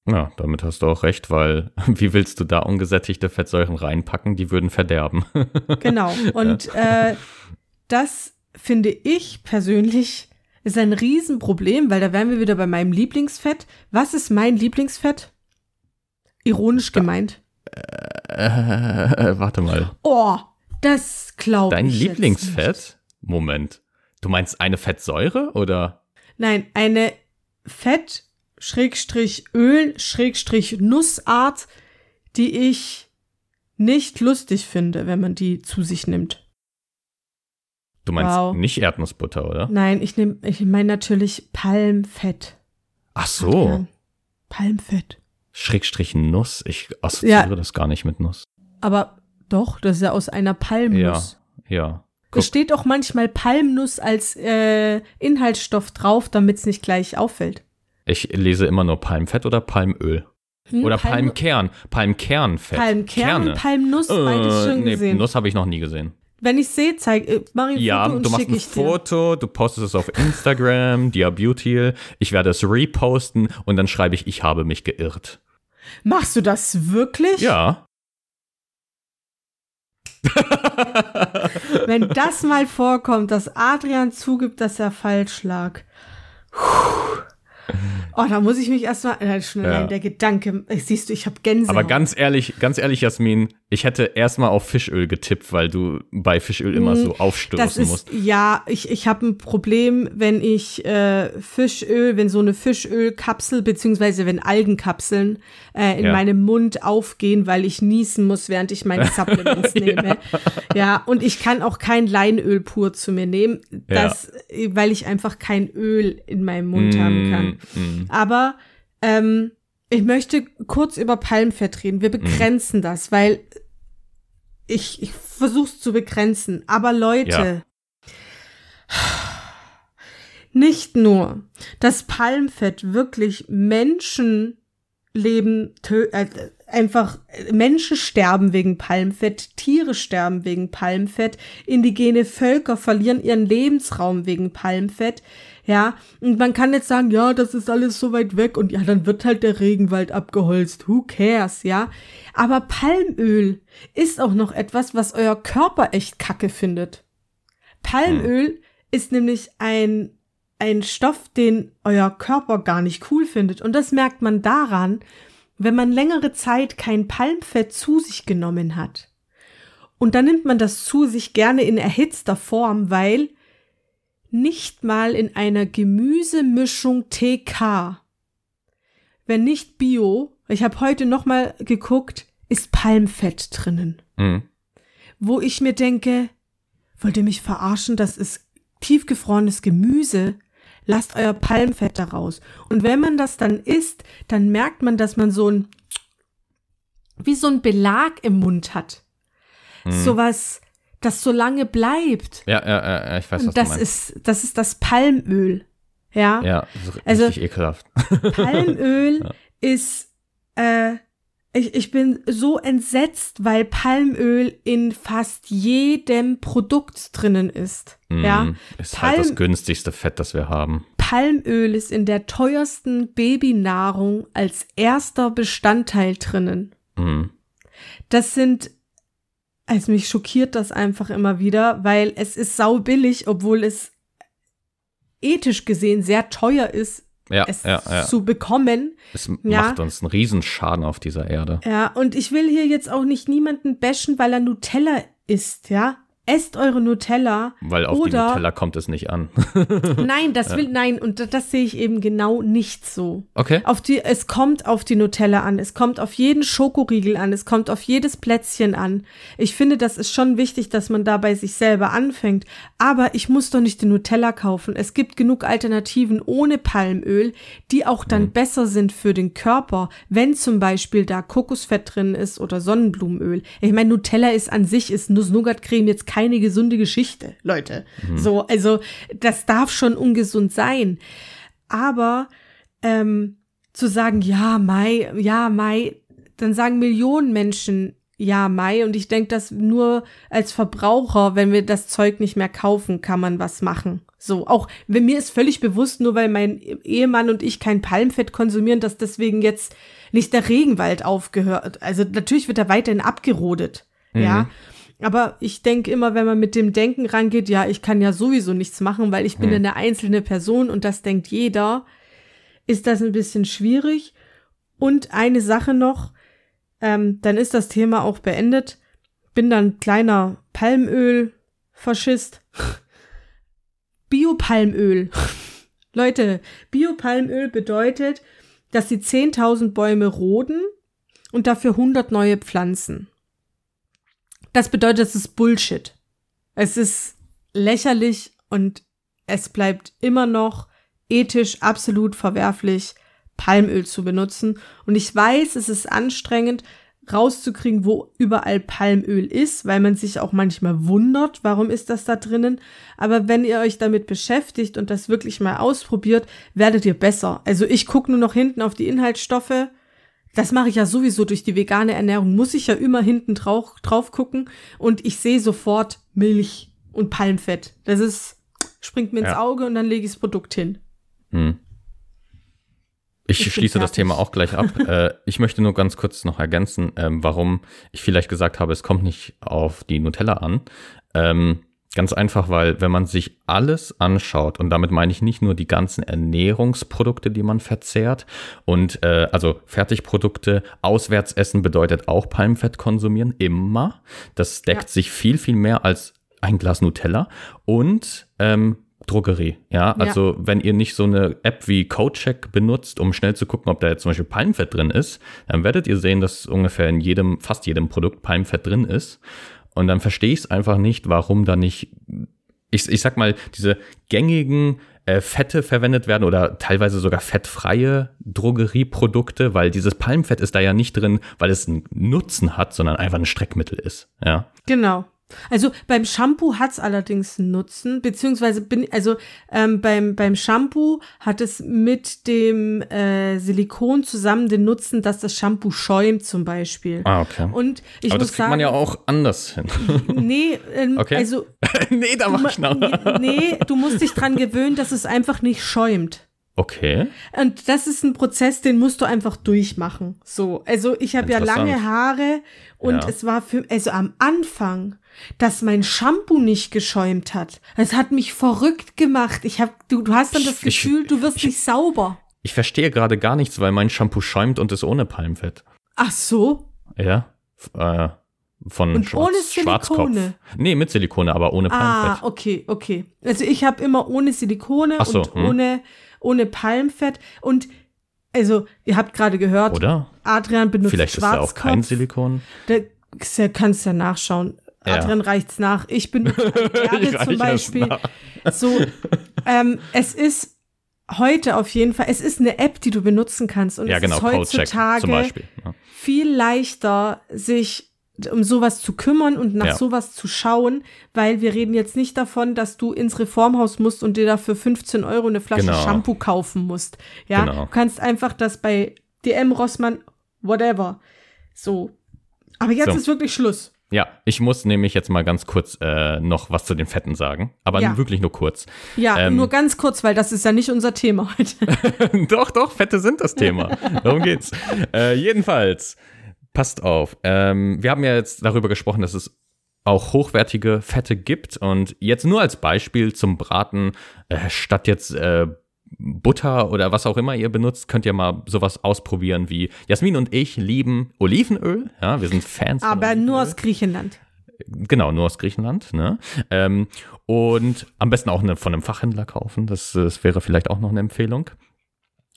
Ja, damit hast du auch recht, weil wie willst du da ungesättigte Fettsäuren reinpacken? Die würden verderben. genau. Und äh, das finde ich persönlich ist ein Riesenproblem, weil da wären wir wieder bei meinem Lieblingsfett. Was ist mein Lieblingsfett? Ironisch da, gemeint. Äh, äh, warte mal. Oh, das glaube ich. Dein Lieblingsfett? Moment. Du meinst eine Fettsäure oder? Nein, eine Fett Schrägstrich Öl, Schrägstrich Nussart, die ich nicht lustig finde, wenn man die zu sich nimmt. Du meinst wow. nicht Erdnussbutter, oder? Nein, ich nehme, ich meine natürlich Palmfett. Ach so. Palmfett. Schrägstrich Nuss. Ich assoziiere ja. das gar nicht mit Nuss. Aber doch, das ist ja aus einer Palmnuss. Ja, ja. Guck. Es steht auch manchmal Palmnuss als äh, Inhaltsstoff drauf, damit es nicht gleich auffällt. Ich lese immer nur Palmfett oder Palmöl. Hm, oder Palm Palmkern. Palmkernfett. Palmkern Kerne. und Palmnuss, äh, beides schon nee, gesehen. Nuss habe ich noch nie gesehen. Wenn ich sehe, zeig, äh, mach ich ein ja, Foto und du machst ein Foto, du postest es auf Instagram, Dia Beauty. Ich werde es reposten und dann schreibe ich, ich habe mich geirrt. Machst du das wirklich? Ja. Wenn das mal vorkommt, dass Adrian zugibt, dass er falsch lag. Puh. Oh, da muss ich mich erstmal, äh, ja. der Gedanke, siehst du, ich habe Gänsehaut. Aber ganz ehrlich, ganz ehrlich, Jasmin, ich hätte erstmal auf Fischöl getippt, weil du bei Fischöl immer hm, so aufstoßen ist, musst. Ja, ich, ich habe ein Problem, wenn ich äh, Fischöl, wenn so eine Fischölkapsel, beziehungsweise wenn Algenkapseln äh, in ja. meinem Mund aufgehen, weil ich niesen muss, während ich meine Supplements nehme. Ja. ja, und ich kann auch kein Leinöl pur zu mir nehmen, das, ja. weil ich einfach kein Öl in meinem Mund mm, haben kann. Mm. Aber ähm, ich möchte kurz über Palmfett reden. Wir begrenzen mm. das, weil ich, ich versuche es zu begrenzen. Aber Leute, ja. nicht nur, dass Palmfett wirklich Menschenleben äh, einfach Menschen sterben wegen Palmfett, Tiere sterben wegen Palmfett, indigene Völker verlieren ihren Lebensraum wegen Palmfett. Ja, und man kann jetzt sagen, ja, das ist alles so weit weg und ja, dann wird halt der Regenwald abgeholzt. Who cares, ja? Aber Palmöl ist auch noch etwas, was euer Körper echt kacke findet. Palmöl ist nämlich ein, ein Stoff, den euer Körper gar nicht cool findet. Und das merkt man daran, wenn man längere Zeit kein Palmfett zu sich genommen hat. Und dann nimmt man das zu sich gerne in erhitzter Form, weil nicht mal in einer Gemüsemischung TK, wenn nicht Bio, ich habe heute noch mal geguckt, ist Palmfett drinnen. Mhm. Wo ich mir denke, wollt ihr mich verarschen? Das ist tiefgefrorenes Gemüse. Lasst euer Palmfett daraus. Und wenn man das dann isst, dann merkt man, dass man so ein, wie so ein Belag im Mund hat. Mhm. Sowas, das so lange bleibt. Ja, ja, ja, ich weiß, was Und das du meinst. ist, das ist das Palmöl. Ja. Ja, also, richtig ekelhaft. Palmöl ja. ist, äh, ich, ich bin so entsetzt, weil Palmöl in fast jedem Produkt drinnen ist. Mm, ja. Ist Palm, halt das günstigste Fett, das wir haben. Palmöl ist in der teuersten Babynahrung als erster Bestandteil drinnen. Mm. Das sind also mich schockiert das einfach immer wieder, weil es ist sau billig, obwohl es ethisch gesehen sehr teuer ist, ja, es ja, ja. zu bekommen. Es macht uns einen Riesenschaden auf dieser Erde. Ja, und ich will hier jetzt auch nicht niemanden bashen, weil er Nutella isst, ja. Esst eure Nutella. Weil auf oder, die Nutella kommt es nicht an. nein, das will, nein, und das, das, sehe ich eben genau nicht so. Okay. Auf die, es kommt auf die Nutella an, es kommt auf jeden Schokoriegel an, es kommt auf jedes Plätzchen an. Ich finde, das ist schon wichtig, dass man da bei sich selber anfängt. Aber ich muss doch nicht die Nutella kaufen. Es gibt genug Alternativen ohne Palmöl, die auch dann mhm. besser sind für den Körper, wenn zum Beispiel da Kokosfett drin ist oder Sonnenblumenöl. Ich meine, Nutella ist an sich, ist Nuss-Nougat-Creme jetzt keine gesunde Geschichte, Leute. Mhm. So, also das darf schon ungesund sein. Aber ähm, zu sagen, ja, Mai, ja, Mai, dann sagen Millionen Menschen ja, Mai. Und ich denke, dass nur als Verbraucher, wenn wir das Zeug nicht mehr kaufen, kann man was machen. So, auch wenn mir ist völlig bewusst, nur weil mein Ehemann und ich kein Palmfett konsumieren, dass deswegen jetzt nicht der Regenwald aufgehört. Also natürlich wird er weiterhin abgerodet. Mhm. Ja. Aber ich denke immer, wenn man mit dem Denken rangeht, ja, ich kann ja sowieso nichts machen, weil ich bin hm. eine einzelne Person und das denkt jeder, ist das ein bisschen schwierig. Und eine Sache noch, ähm, dann ist das Thema auch beendet. Bin dann kleiner Palmöl-Faschist. Biopalmöl. Leute, Biopalmöl bedeutet, dass sie 10.000 Bäume roden und dafür 100 neue Pflanzen. Das bedeutet, es ist Bullshit. Es ist lächerlich und es bleibt immer noch ethisch absolut verwerflich, Palmöl zu benutzen. Und ich weiß, es ist anstrengend, rauszukriegen, wo überall Palmöl ist, weil man sich auch manchmal wundert, warum ist das da drinnen. Aber wenn ihr euch damit beschäftigt und das wirklich mal ausprobiert, werdet ihr besser. Also ich gucke nur noch hinten auf die Inhaltsstoffe das mache ich ja sowieso durch die vegane Ernährung, muss ich ja immer hinten drauf, drauf gucken und ich sehe sofort Milch und Palmfett. Das ist, springt mir ins ja. Auge und dann lege ich das Produkt hin. Hm. Ich, ich schließe das Thema auch gleich ab. äh, ich möchte nur ganz kurz noch ergänzen, ähm, warum ich vielleicht gesagt habe, es kommt nicht auf die Nutella an. Ähm, Ganz einfach, weil wenn man sich alles anschaut, und damit meine ich nicht nur die ganzen Ernährungsprodukte, die man verzehrt, und äh, also Fertigprodukte, Auswärtsessen bedeutet auch Palmfett konsumieren, immer. Das deckt ja. sich viel, viel mehr als ein Glas Nutella und ähm, Drogerie. Ja, also ja. wenn ihr nicht so eine App wie CodeCheck benutzt, um schnell zu gucken, ob da jetzt zum Beispiel Palmfett drin ist, dann werdet ihr sehen, dass ungefähr in jedem, fast jedem Produkt Palmfett drin ist. Und dann verstehe ich es einfach nicht, warum da nicht, ich, ich sag mal, diese gängigen äh, Fette verwendet werden oder teilweise sogar fettfreie Drogerieprodukte, weil dieses Palmfett ist da ja nicht drin, weil es einen Nutzen hat, sondern einfach ein Streckmittel ist. Ja. Genau. Also beim Shampoo hat's allerdings einen Nutzen, beziehungsweise bin, also ähm, beim, beim Shampoo hat es mit dem äh, Silikon zusammen den Nutzen, dass das Shampoo schäumt zum Beispiel. Ah, okay. Und ich Aber muss das kriegt sagen, man ja auch anders hin. nee, ähm, Okay. also nee, da mach ma- ich noch. nee, du musst dich dran gewöhnen, dass es einfach nicht schäumt. Okay. Und das ist ein Prozess, den musst du einfach durchmachen. So, also ich habe ja lange Haare und Ja. es war für, also am Anfang, dass mein Shampoo nicht geschäumt hat. Es hat mich verrückt gemacht. Ich habe, du, du hast dann das Ich- Gefühl, du wirst nicht sauber. Ich verstehe gerade gar nichts, weil mein Shampoo schäumt und ist ohne Palmfett. Ach so. Ja. Äh, von Und Schwarz, ohne Schwarzkopf. Silikone? Nee, mit Silikone, aber ohne Ah, Palmfett. okay, okay. Also ich habe immer ohne Silikone so, und hm. ohne, ohne Palmfett. Und also, ihr habt gerade gehört, Oder? Adrian benutzt Vielleicht ist da auch kein Schwarzkopf. Silikon. Da kannst ja nachschauen. Ja. Adrian reicht's nach. Ich benutze Erde zum Beispiel. So, ähm, es ist heute auf jeden Fall, es ist eine App, die du benutzen kannst. Und Ja, es genau, ist heutzutage. Ja. viel leichter, sich um sowas zu kümmern und nach Ja. sowas zu schauen, weil wir reden jetzt nicht davon, dass du ins Reformhaus musst und dir dafür 15 Euro eine Flasche Genau. Shampoo kaufen musst. Ja, Genau. du kannst einfach das bei DM, Rossmann, whatever. So. Aber jetzt So. ist wirklich Schluss. Ja, ich muss nämlich jetzt mal ganz kurz äh, noch was zu den Fetten sagen. Aber Ja. wirklich nur kurz. Ja, Ähm. nur ganz kurz, weil das ist ja nicht unser Thema heute. doch, doch, Fette sind das Thema. Darum geht's. Äh, jedenfalls, passt auf. Ähm, wir haben ja jetzt darüber gesprochen, dass es auch hochwertige Fette gibt. Und jetzt nur als Beispiel zum Braten, äh, statt jetzt äh, Butter oder was auch immer ihr benutzt, könnt ihr mal sowas ausprobieren wie Jasmin und ich lieben Olivenöl. Ja, wir sind Fans. Aber nur aus Griechenland. Genau, nur aus Griechenland. Ne? Ähm, und am besten auch eine, von einem Fachhändler kaufen. Das, das wäre vielleicht auch noch eine Empfehlung.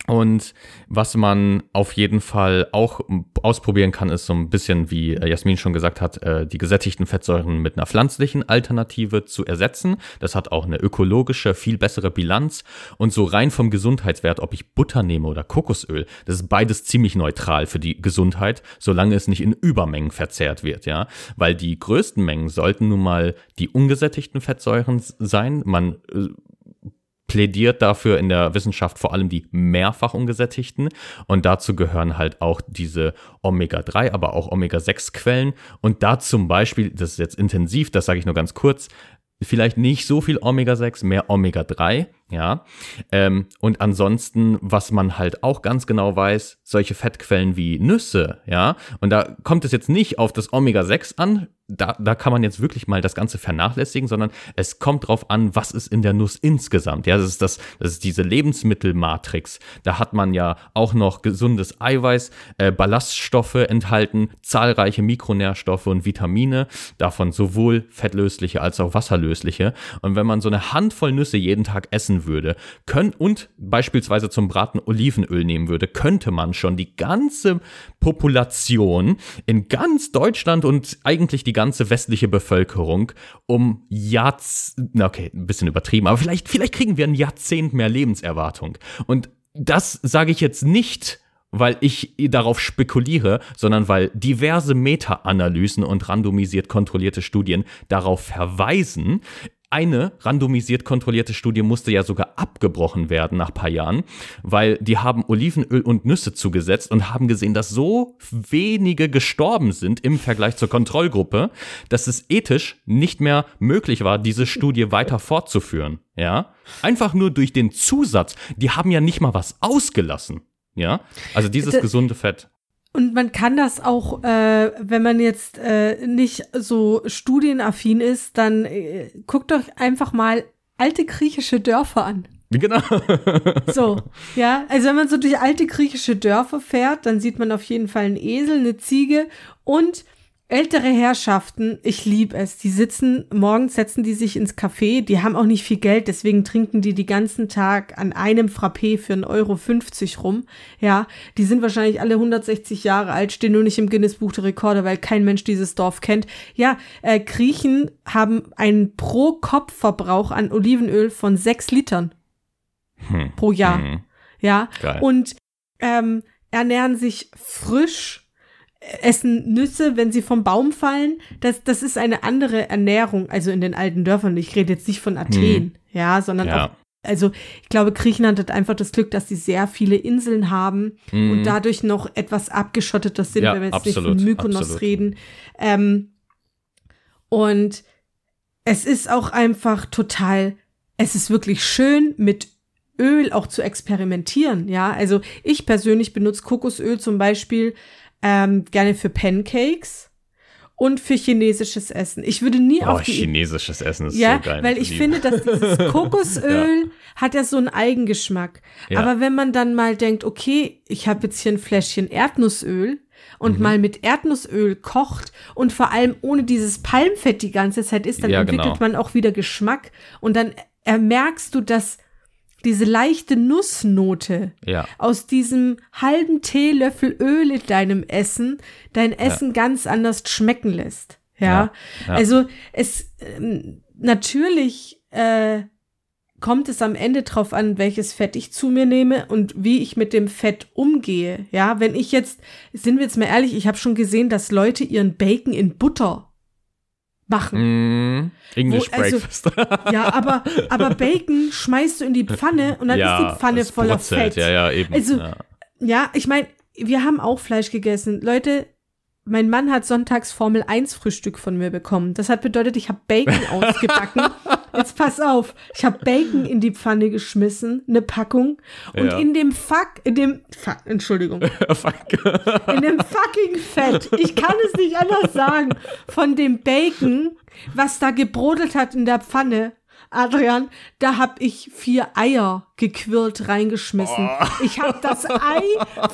Und was man auf jeden Fall auch ausprobieren kann, ist so ein bisschen, wie äh, Jasmin schon gesagt hat, äh, die gesättigten Fettsäuren mit einer pflanzlichen Alternative zu ersetzen. Das hat auch eine ökologische, viel bessere Bilanz. Und so rein vom Gesundheitswert, ob ich Butter nehme oder Kokosöl, das ist beides ziemlich neutral für die Gesundheit, solange es nicht in Übermengen verzehrt wird, ja. Weil die größten Mengen sollten nun mal die ungesättigten Fettsäuren sein. Man äh, plädiert dafür in der Wissenschaft vor allem die mehrfach ungesättigten. Und dazu gehören halt auch diese Omega-3, aber auch Omega-6-Quellen und da zum Beispiel, das ist jetzt intensiv, das sage ich nur ganz kurz, vielleicht nicht so viel Omega-6, mehr Omega-3, ja. Ähm, und ansonsten, was man halt auch ganz genau weiß, solche Fettquellen wie Nüsse, ja. Und da kommt es jetzt nicht auf das Omega-6 an, da, da kann man jetzt wirklich mal das Ganze vernachlässigen, sondern es kommt drauf an, was ist in der Nuss insgesamt. Ja, das ist das, das ist diese Lebensmittelmatrix. Da hat man ja auch noch gesundes Eiweiß, äh, Ballaststoffe enthalten, zahlreiche Mikronährstoffe und Vitamine, davon sowohl fettlösliche als auch wasserlösliche. Und wenn man so eine Handvoll Nüsse jeden Tag essen würde, können und beispielsweise zum Braten Olivenöl nehmen würde, könnte man schon die ganze Population in ganz Deutschland und eigentlich die ganze westliche Bevölkerung um Jahrzehnte, okay, ein bisschen übertrieben, aber vielleicht, vielleicht kriegen wir ein Jahrzehnt mehr Lebenserwartung. Und das sage ich jetzt nicht, weil ich darauf spekuliere, sondern weil diverse Meta-Analysen und randomisiert kontrollierte Studien darauf verweisen. Eine randomisiert kontrollierte Studie musste ja sogar abgebrochen werden nach paar Jahren, weil die haben Olivenöl und Nüsse zugesetzt und haben gesehen, dass so wenige gestorben sind im Vergleich zur Kontrollgruppe, dass es ethisch nicht mehr möglich war, diese Studie weiter fortzuführen. Ja, einfach nur durch den Zusatz. Die haben ja nicht mal was ausgelassen. Ja, also dieses gesunde Fett. Und man kann das auch, äh, wenn man jetzt äh, nicht so studienaffin ist, dann äh, guckt euch einfach mal alte griechische Dörfer an. Genau. So, ja, also wenn man so durch alte griechische Dörfer fährt, dann sieht man auf jeden Fall einen Esel, eine Ziege und ältere Herrschaften, ich lieb es, die sitzen, morgens setzen die sich ins Café, die haben auch nicht viel Geld, deswegen trinken die die ganzen Tag an einem Frappé für 1,50 Euro rum, ja, die sind wahrscheinlich alle 160 Jahre alt, stehen nur nicht im Guinness-Buch der Rekorde, weil kein Mensch dieses Dorf kennt. Ja, äh, Griechen haben einen Pro-Kopf-Verbrauch an Olivenöl von 6 Litern Hm. pro Jahr. Hm. Ja. Geil. Und ähm, ernähren sich frisch, essen Nüsse, wenn sie vom Baum fallen. Das, das ist eine andere Ernährung, also in den alten Dörfern. Ich rede jetzt nicht von Athen, ja, sondern Ja. auch, also ich glaube, Griechenland hat einfach das Glück, dass sie sehr viele Inseln haben Mhm. und dadurch noch etwas abgeschotteter sind, Ja, wenn wir jetzt absolut, nicht von Mykonos absolut. reden. Ähm, und es ist auch einfach total, es ist wirklich schön mit Öl auch zu experimentieren, ja. Also ich persönlich benutze Kokosöl zum Beispiel ähm, gerne für Pancakes und für chinesisches Essen. Ich würde nie Oh, auf die chinesisches Essen ist ja, so geil. weil ich finde, dass dieses Kokosöl hat ja so einen Eigengeschmack. Ja. Aber wenn man dann mal denkt, okay, ich habe jetzt hier ein Fläschchen Erdnussöl und Mhm. mal mit Erdnussöl kocht und vor allem ohne dieses Palmfett die ganze Zeit ist, dann Ja, entwickelt genau. man auch wieder Geschmack und dann äh, merkst du, dass diese leichte Nussnote Ja. aus diesem halben Teelöffel Öl in deinem Essen dein Essen ganz anders schmecken lässt. Ja, Ja, ja. also es ähm, natürlich äh, kommt es am Ende drauf an, welches Fett ich zu mir nehme und wie ich mit dem Fett umgehe. Ja, wenn ich jetzt, sind wir jetzt mal ehrlich, ich habe schon gesehen, dass Leute ihren Bacon in Butter machen. Mm, English Wo- also- Breakfast. Ja, aber, aber Bacon schmeißt du in die Pfanne und dann ist die Pfanne voller brutzelt. Fett. Ja, ja, eben. Also, ja. Ja, ich meine, wir haben auch Fleisch gegessen. Leute, mein Mann hat sonntags Formel 1 Frühstück von mir bekommen. Das hat bedeutet, ich habe Bacon ausgebacken. Jetzt pass auf, ich habe Bacon in die Pfanne geschmissen, eine Packung. Und Ja. in dem Fuck, in dem Fuck, Entschuldigung, Fuck. in dem fucking Fett, ich kann es nicht anders sagen, von dem Bacon, was da gebrodelt hat in der Pfanne, Adrian, da hab ich vier Eier gequirlt reingeschmissen. Ich habe das Ei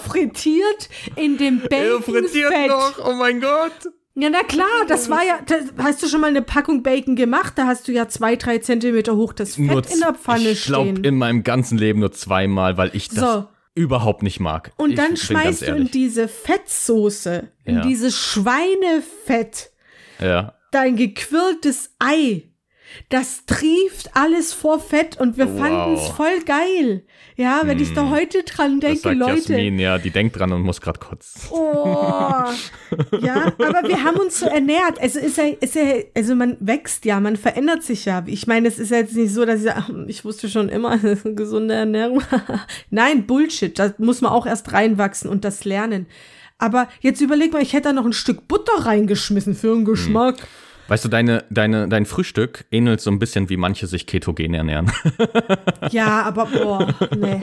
frittiert in dem Er frittiert noch, oh mein Gott. Ja, na klar, das war ja, das, hast du schon mal eine Packung Bacon gemacht? Da hast du ja zwei, drei Zentimeter hoch das Fett in der Pfanne ich glaube stehen. in meinem ganzen Leben nur zweimal, weil ich das So. überhaupt nicht mag. Und ich dann schmeißt du in diese Fettsoße, in Ja. dieses Schweinefett, Ja. dein gequirltes Ei. Das trieft alles vor Fett und wir Wow. fanden es voll geil. Ja, wenn ich da heute dran Das denke, sagt Leute. Jasmin, ja, die denkt dran und muss gerade kotzen. Oh, ja, aber wir haben uns so ernährt. Also ist ja, ist ja, also man wächst ja, man verändert sich ja. Ich meine, es ist ja jetzt nicht so, dass ich sage, ich wusste schon immer, das ist eine gesunde Ernährung. Nein, Bullshit. Da muss man auch erst reinwachsen und das lernen. Aber jetzt überleg mal, ich hätte da noch ein Stück Butter reingeschmissen für einen Geschmack. Weißt du, deine, deine, dein Frühstück ähnelt so ein bisschen, wie manche sich ketogen ernähren. Ja, aber boah, nee.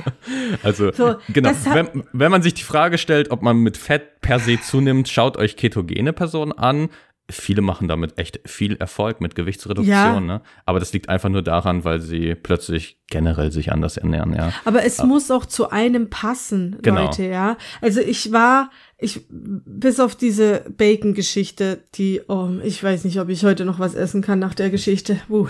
Also, So, genau. Wenn, wenn man sich die Frage stellt, ob man mit Fett per se zunimmt, schaut euch ketogene Personen an. Viele machen damit echt viel Erfolg mit Gewichtsreduktion, Ja. ne? Aber das liegt einfach nur daran, weil sie plötzlich generell sich anders ernähren, ja. Aber es muss auch zu einem passen, Genau. Leute, ja. Also ich war, ich, bis auf diese Bacon-Geschichte, die, oh, ich weiß nicht, ob ich heute noch was essen kann nach der Geschichte. Uh.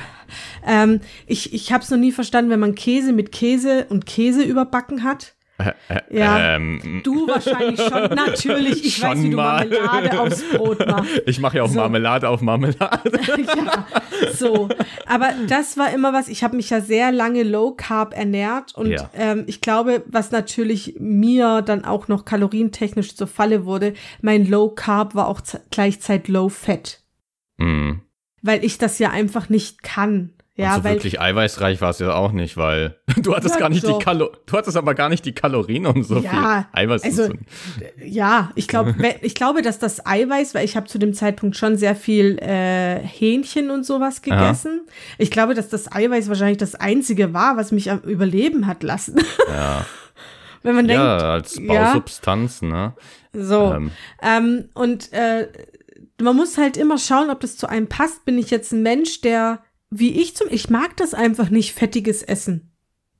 Ähm, ich ich habe es noch nie verstanden, wenn man Käse mit Käse und Käse überbacken hat. Ja. Ähm, Du wahrscheinlich schon. Natürlich, ich weiß, Schon wie du mal. Marmelade aufs Brot machst. ich mache ja auch So. Marmelade auf Marmelade. ja, so. Aber das war immer was, ich habe mich ja sehr lange Low Carb ernährt und Ja. ähm, ich glaube, was natürlich mir dann auch noch kalorientechnisch zur Falle wurde, mein Low Carb war auch gleichzeitig Low Fat, Hm. weil ich das ja einfach nicht kann. Ja, so weil wirklich eiweißreich war es ja auch nicht, weil du hattest Ja, gar nicht doch. die Kalo du hattest aber gar nicht die Kalorien, um so Ja, viel Eiweiß also, zu ja, ich glaube, ich glaube, dass das Eiweiß, weil ich habe zu dem Zeitpunkt schon sehr viel äh, Hähnchen und sowas gegessen. Ich glaube, dass das Eiweiß wahrscheinlich das einzige war, was mich am Überleben hat lassen. Ja. Wenn man denkt, ja, als ja. Bausubstanz, ne? So. Ähm. Ähm, und äh, man muss halt immer schauen, ob das zu einem passt. Bin ich jetzt ein Mensch, der, wie ich zum, ich mag das einfach nicht, fettiges Essen.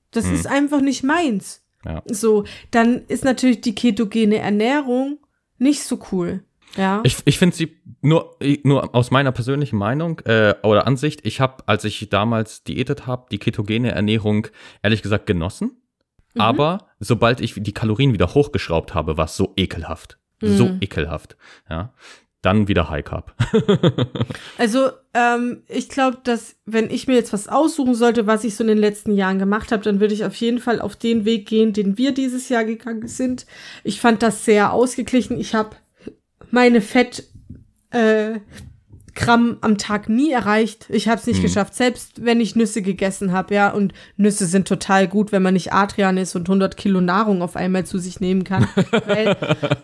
Das ist einfach nicht meins. Hm. Ja. So, dann ist natürlich die ketogene Ernährung nicht so cool. Ja. Ich, ich finde sie nur, nur aus meiner persönlichen Meinung äh, oder Ansicht, ich habe, als ich damals diätet habe, die ketogene Ernährung ehrlich gesagt genossen. Mhm. Aber sobald ich die Kalorien wieder hochgeschraubt habe, war es so ekelhaft. So Mhm. ekelhaft. Ja. Dann wieder High Carb. Also, ähm, ich glaube, dass wenn ich mir jetzt was aussuchen sollte, was ich so in den letzten Jahren gemacht habe, dann würde ich auf jeden Fall auf den Weg gehen, den wir dieses Jahr gegangen sind. Ich fand das sehr ausgeglichen. Ich habe meine Fett äh, Gramm am Tag nie erreicht. Ich habe es nicht hm. geschafft, selbst wenn ich Nüsse gegessen habe, ja. Und Nüsse sind total gut, wenn man nicht Adrian ist und 100 Kilo Nahrung auf einmal zu sich nehmen kann. weil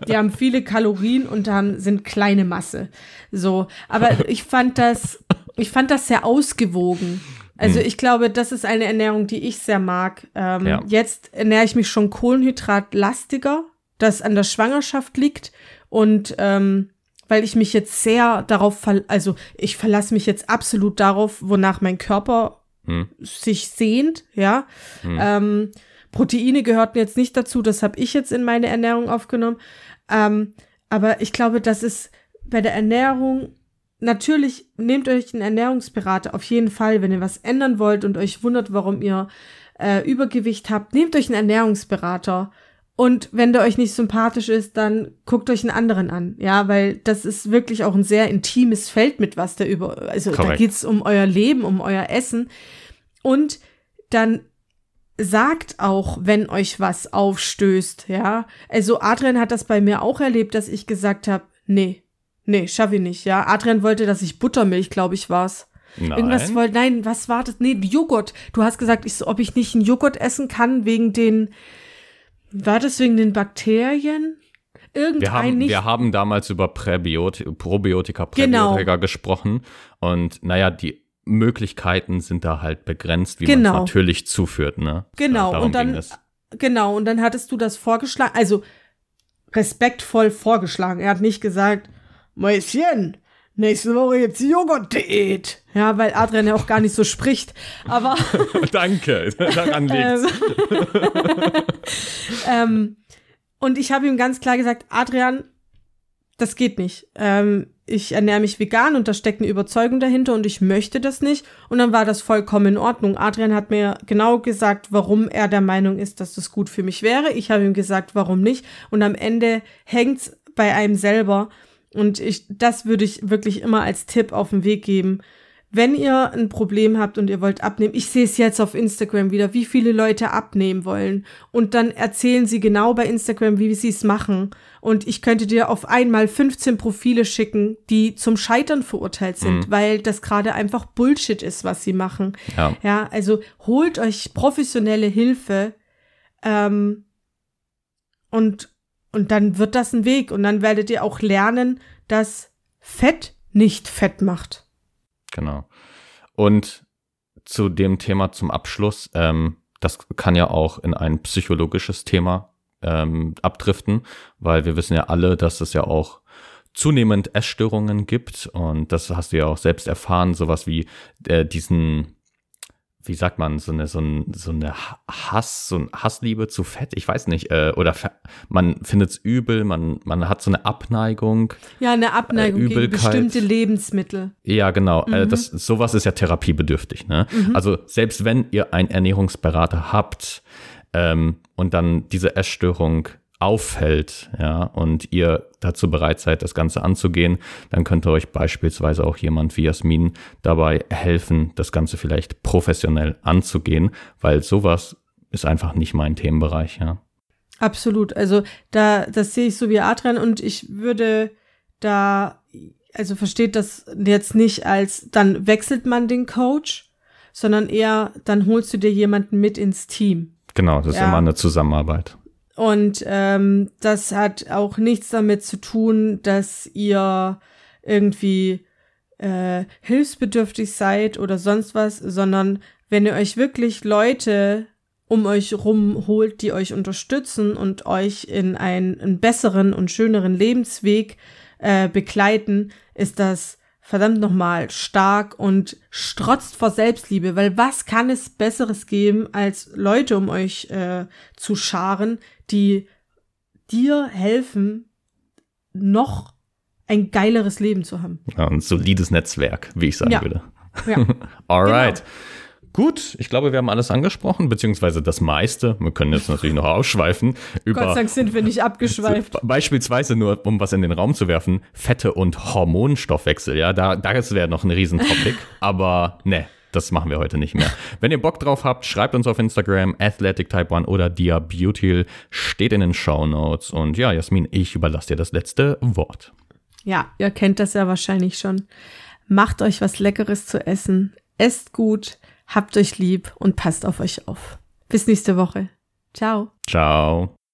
die haben viele Kalorien und haben, sind kleine Masse. So, aber ich fand das, ich fand das sehr ausgewogen. Also hm. ich glaube, das ist eine Ernährung, die ich sehr mag. Ähm, ja. Jetzt ernähre ich mich schon kohlenhydratlastiger, das an der Schwangerschaft liegt und ähm, weil ich mich jetzt sehr darauf, ver also ich verlasse mich jetzt absolut darauf, wonach mein Körper hm. sich sehnt, ja. Hm. Ähm, Proteine gehörten jetzt nicht dazu, das habe ich jetzt in meine Ernährung aufgenommen. Ähm, aber ich glaube, das ist bei der Ernährung natürlich nehmt euch einen Ernährungsberater auf jeden Fall, wenn ihr was ändern wollt und euch wundert, warum ihr äh, Übergewicht habt, nehmt euch einen Ernährungsberater und wenn der euch nicht sympathisch ist, dann guckt euch einen anderen an. Ja, weil das ist wirklich auch ein sehr intimes Feld, mit was der über, also Correct. da geht's um euer Leben, um euer Essen. Und dann sagt auch, wenn euch was aufstößt, ja. Also Adrian hat das bei mir auch erlebt, dass ich gesagt habe, nee, nee, schaff ich nicht, ja. Adrian wollte, dass ich Buttermilch, glaube ich, war's. Nein. Irgendwas wollte, nein, was war das? Nee, Joghurt. Du hast gesagt, ich, ob ich nicht einen Joghurt essen kann wegen den, war das wegen den Bakterien? Irgendein wir haben, nicht. Wir haben damals über Präbiotika, Probiotika, genau. Präbiotika genau. gesprochen. Und naja, die Möglichkeiten sind da halt begrenzt, wie genau. man es natürlich zuführt. Ne? Genau, ja, und dann, genau, und dann hattest du das vorgeschlagen, also respektvoll vorgeschlagen. Er hat nicht gesagt, Mäuschen, nächste Woche jetzt Joghurt-Diät. Ja, weil Adrian ja auch gar nicht so spricht. Aber. Danke, daran liegt's. ähm, und ich habe ihm ganz klar gesagt, Adrian, das geht nicht. Ähm, ich ernähre mich vegan und da steckt eine Überzeugung dahinter und ich möchte das nicht. Und dann war das vollkommen in Ordnung. Adrian hat mir genau gesagt, warum er der Meinung ist, dass das gut für mich wäre. Ich habe ihm gesagt, warum nicht. Und am Ende hängt's bei einem selber. Und ich, das würde ich wirklich immer als Tipp auf den Weg geben. Wenn ihr ein Problem habt und ihr wollt abnehmen, ich sehe es jetzt auf Instagram wieder, wie viele Leute abnehmen wollen. Und dann erzählen sie genau bei Instagram, wie sie es machen. Und ich könnte dir auf einmal 15 Profile schicken, die zum Scheitern verurteilt sind, mhm. weil das gerade einfach Bullshit ist, was sie machen. Ja, ja also holt euch professionelle Hilfe ähm, und und dann wird das ein Weg und dann werdet ihr auch lernen, dass Fett nicht fett macht. Genau. Und zu dem Thema zum Abschluss, ähm, das kann ja auch in ein psychologisches Thema ähm, abdriften, weil wir wissen ja alle, dass es ja auch zunehmend Essstörungen gibt und das hast du ja auch selbst erfahren, sowas wie äh, diesen wie sagt man, so eine, so, ein, so eine Hass, so ein Hassliebe zu Fett, ich weiß nicht, äh, oder man findet es übel, man, man hat so eine Abneigung. Ja, eine Abneigung äh, gegen bestimmte Lebensmittel. Ja, genau. Äh, mhm. Äh, das, sowas ist ja therapiebedürftig. Ne? Mhm. Also selbst wenn ihr einen Ernährungsberater habt ähm, und dann diese Essstörung auffällt, ja, und ihr dazu bereit seid, das Ganze anzugehen, dann könnte euch beispielsweise auch jemand wie Jasmin dabei helfen, das Ganze vielleicht professionell anzugehen, weil sowas ist einfach nicht mein Themenbereich, ja. Absolut. Also da, das sehe ich so wie Adrian und ich würde da, also versteht das jetzt nicht als, dann wechselt man den Coach, sondern eher, dann holst du dir jemanden mit ins Team. Genau, das ist ja. immer eine Zusammenarbeit. Und ähm, das hat auch nichts damit zu tun, dass ihr irgendwie äh, hilfsbedürftig seid oder sonst was, sondern wenn ihr euch wirklich Leute um euch rum holt, die euch unterstützen und euch in einen, einen besseren und schöneren Lebensweg äh, begleiten, ist das verdammt nochmal stark und strotzt vor Selbstliebe, weil was kann es Besseres geben, als Leute um euch äh, zu scharen, die dir helfen, noch ein geileres Leben zu haben. Ja, ein solides Netzwerk, wie ich sagen ja. würde. Ja. Alright. Genau. Gut, ich glaube, wir haben alles angesprochen, beziehungsweise das meiste. Wir können jetzt natürlich noch ausschweifen. Über Gott sei Dank sind wir nicht abgeschweift. Beispielsweise nur, um was in den Raum zu werfen, Fette und Hormonstoffwechsel. Ja, da, das wäre noch ein Riesentopic. aber ne, das machen wir heute nicht mehr. Wenn ihr Bock drauf habt, schreibt uns auf Instagram, Athletic Type 1 oder Diabutil, steht in den Show Notes. Und ja, Jasmin, ich überlasse dir das letzte Wort. Ja, ihr kennt das ja wahrscheinlich schon. Macht euch was Leckeres zu essen, esst gut, habt euch lieb und passt auf euch auf. Bis nächste Woche. Ciao. Ciao.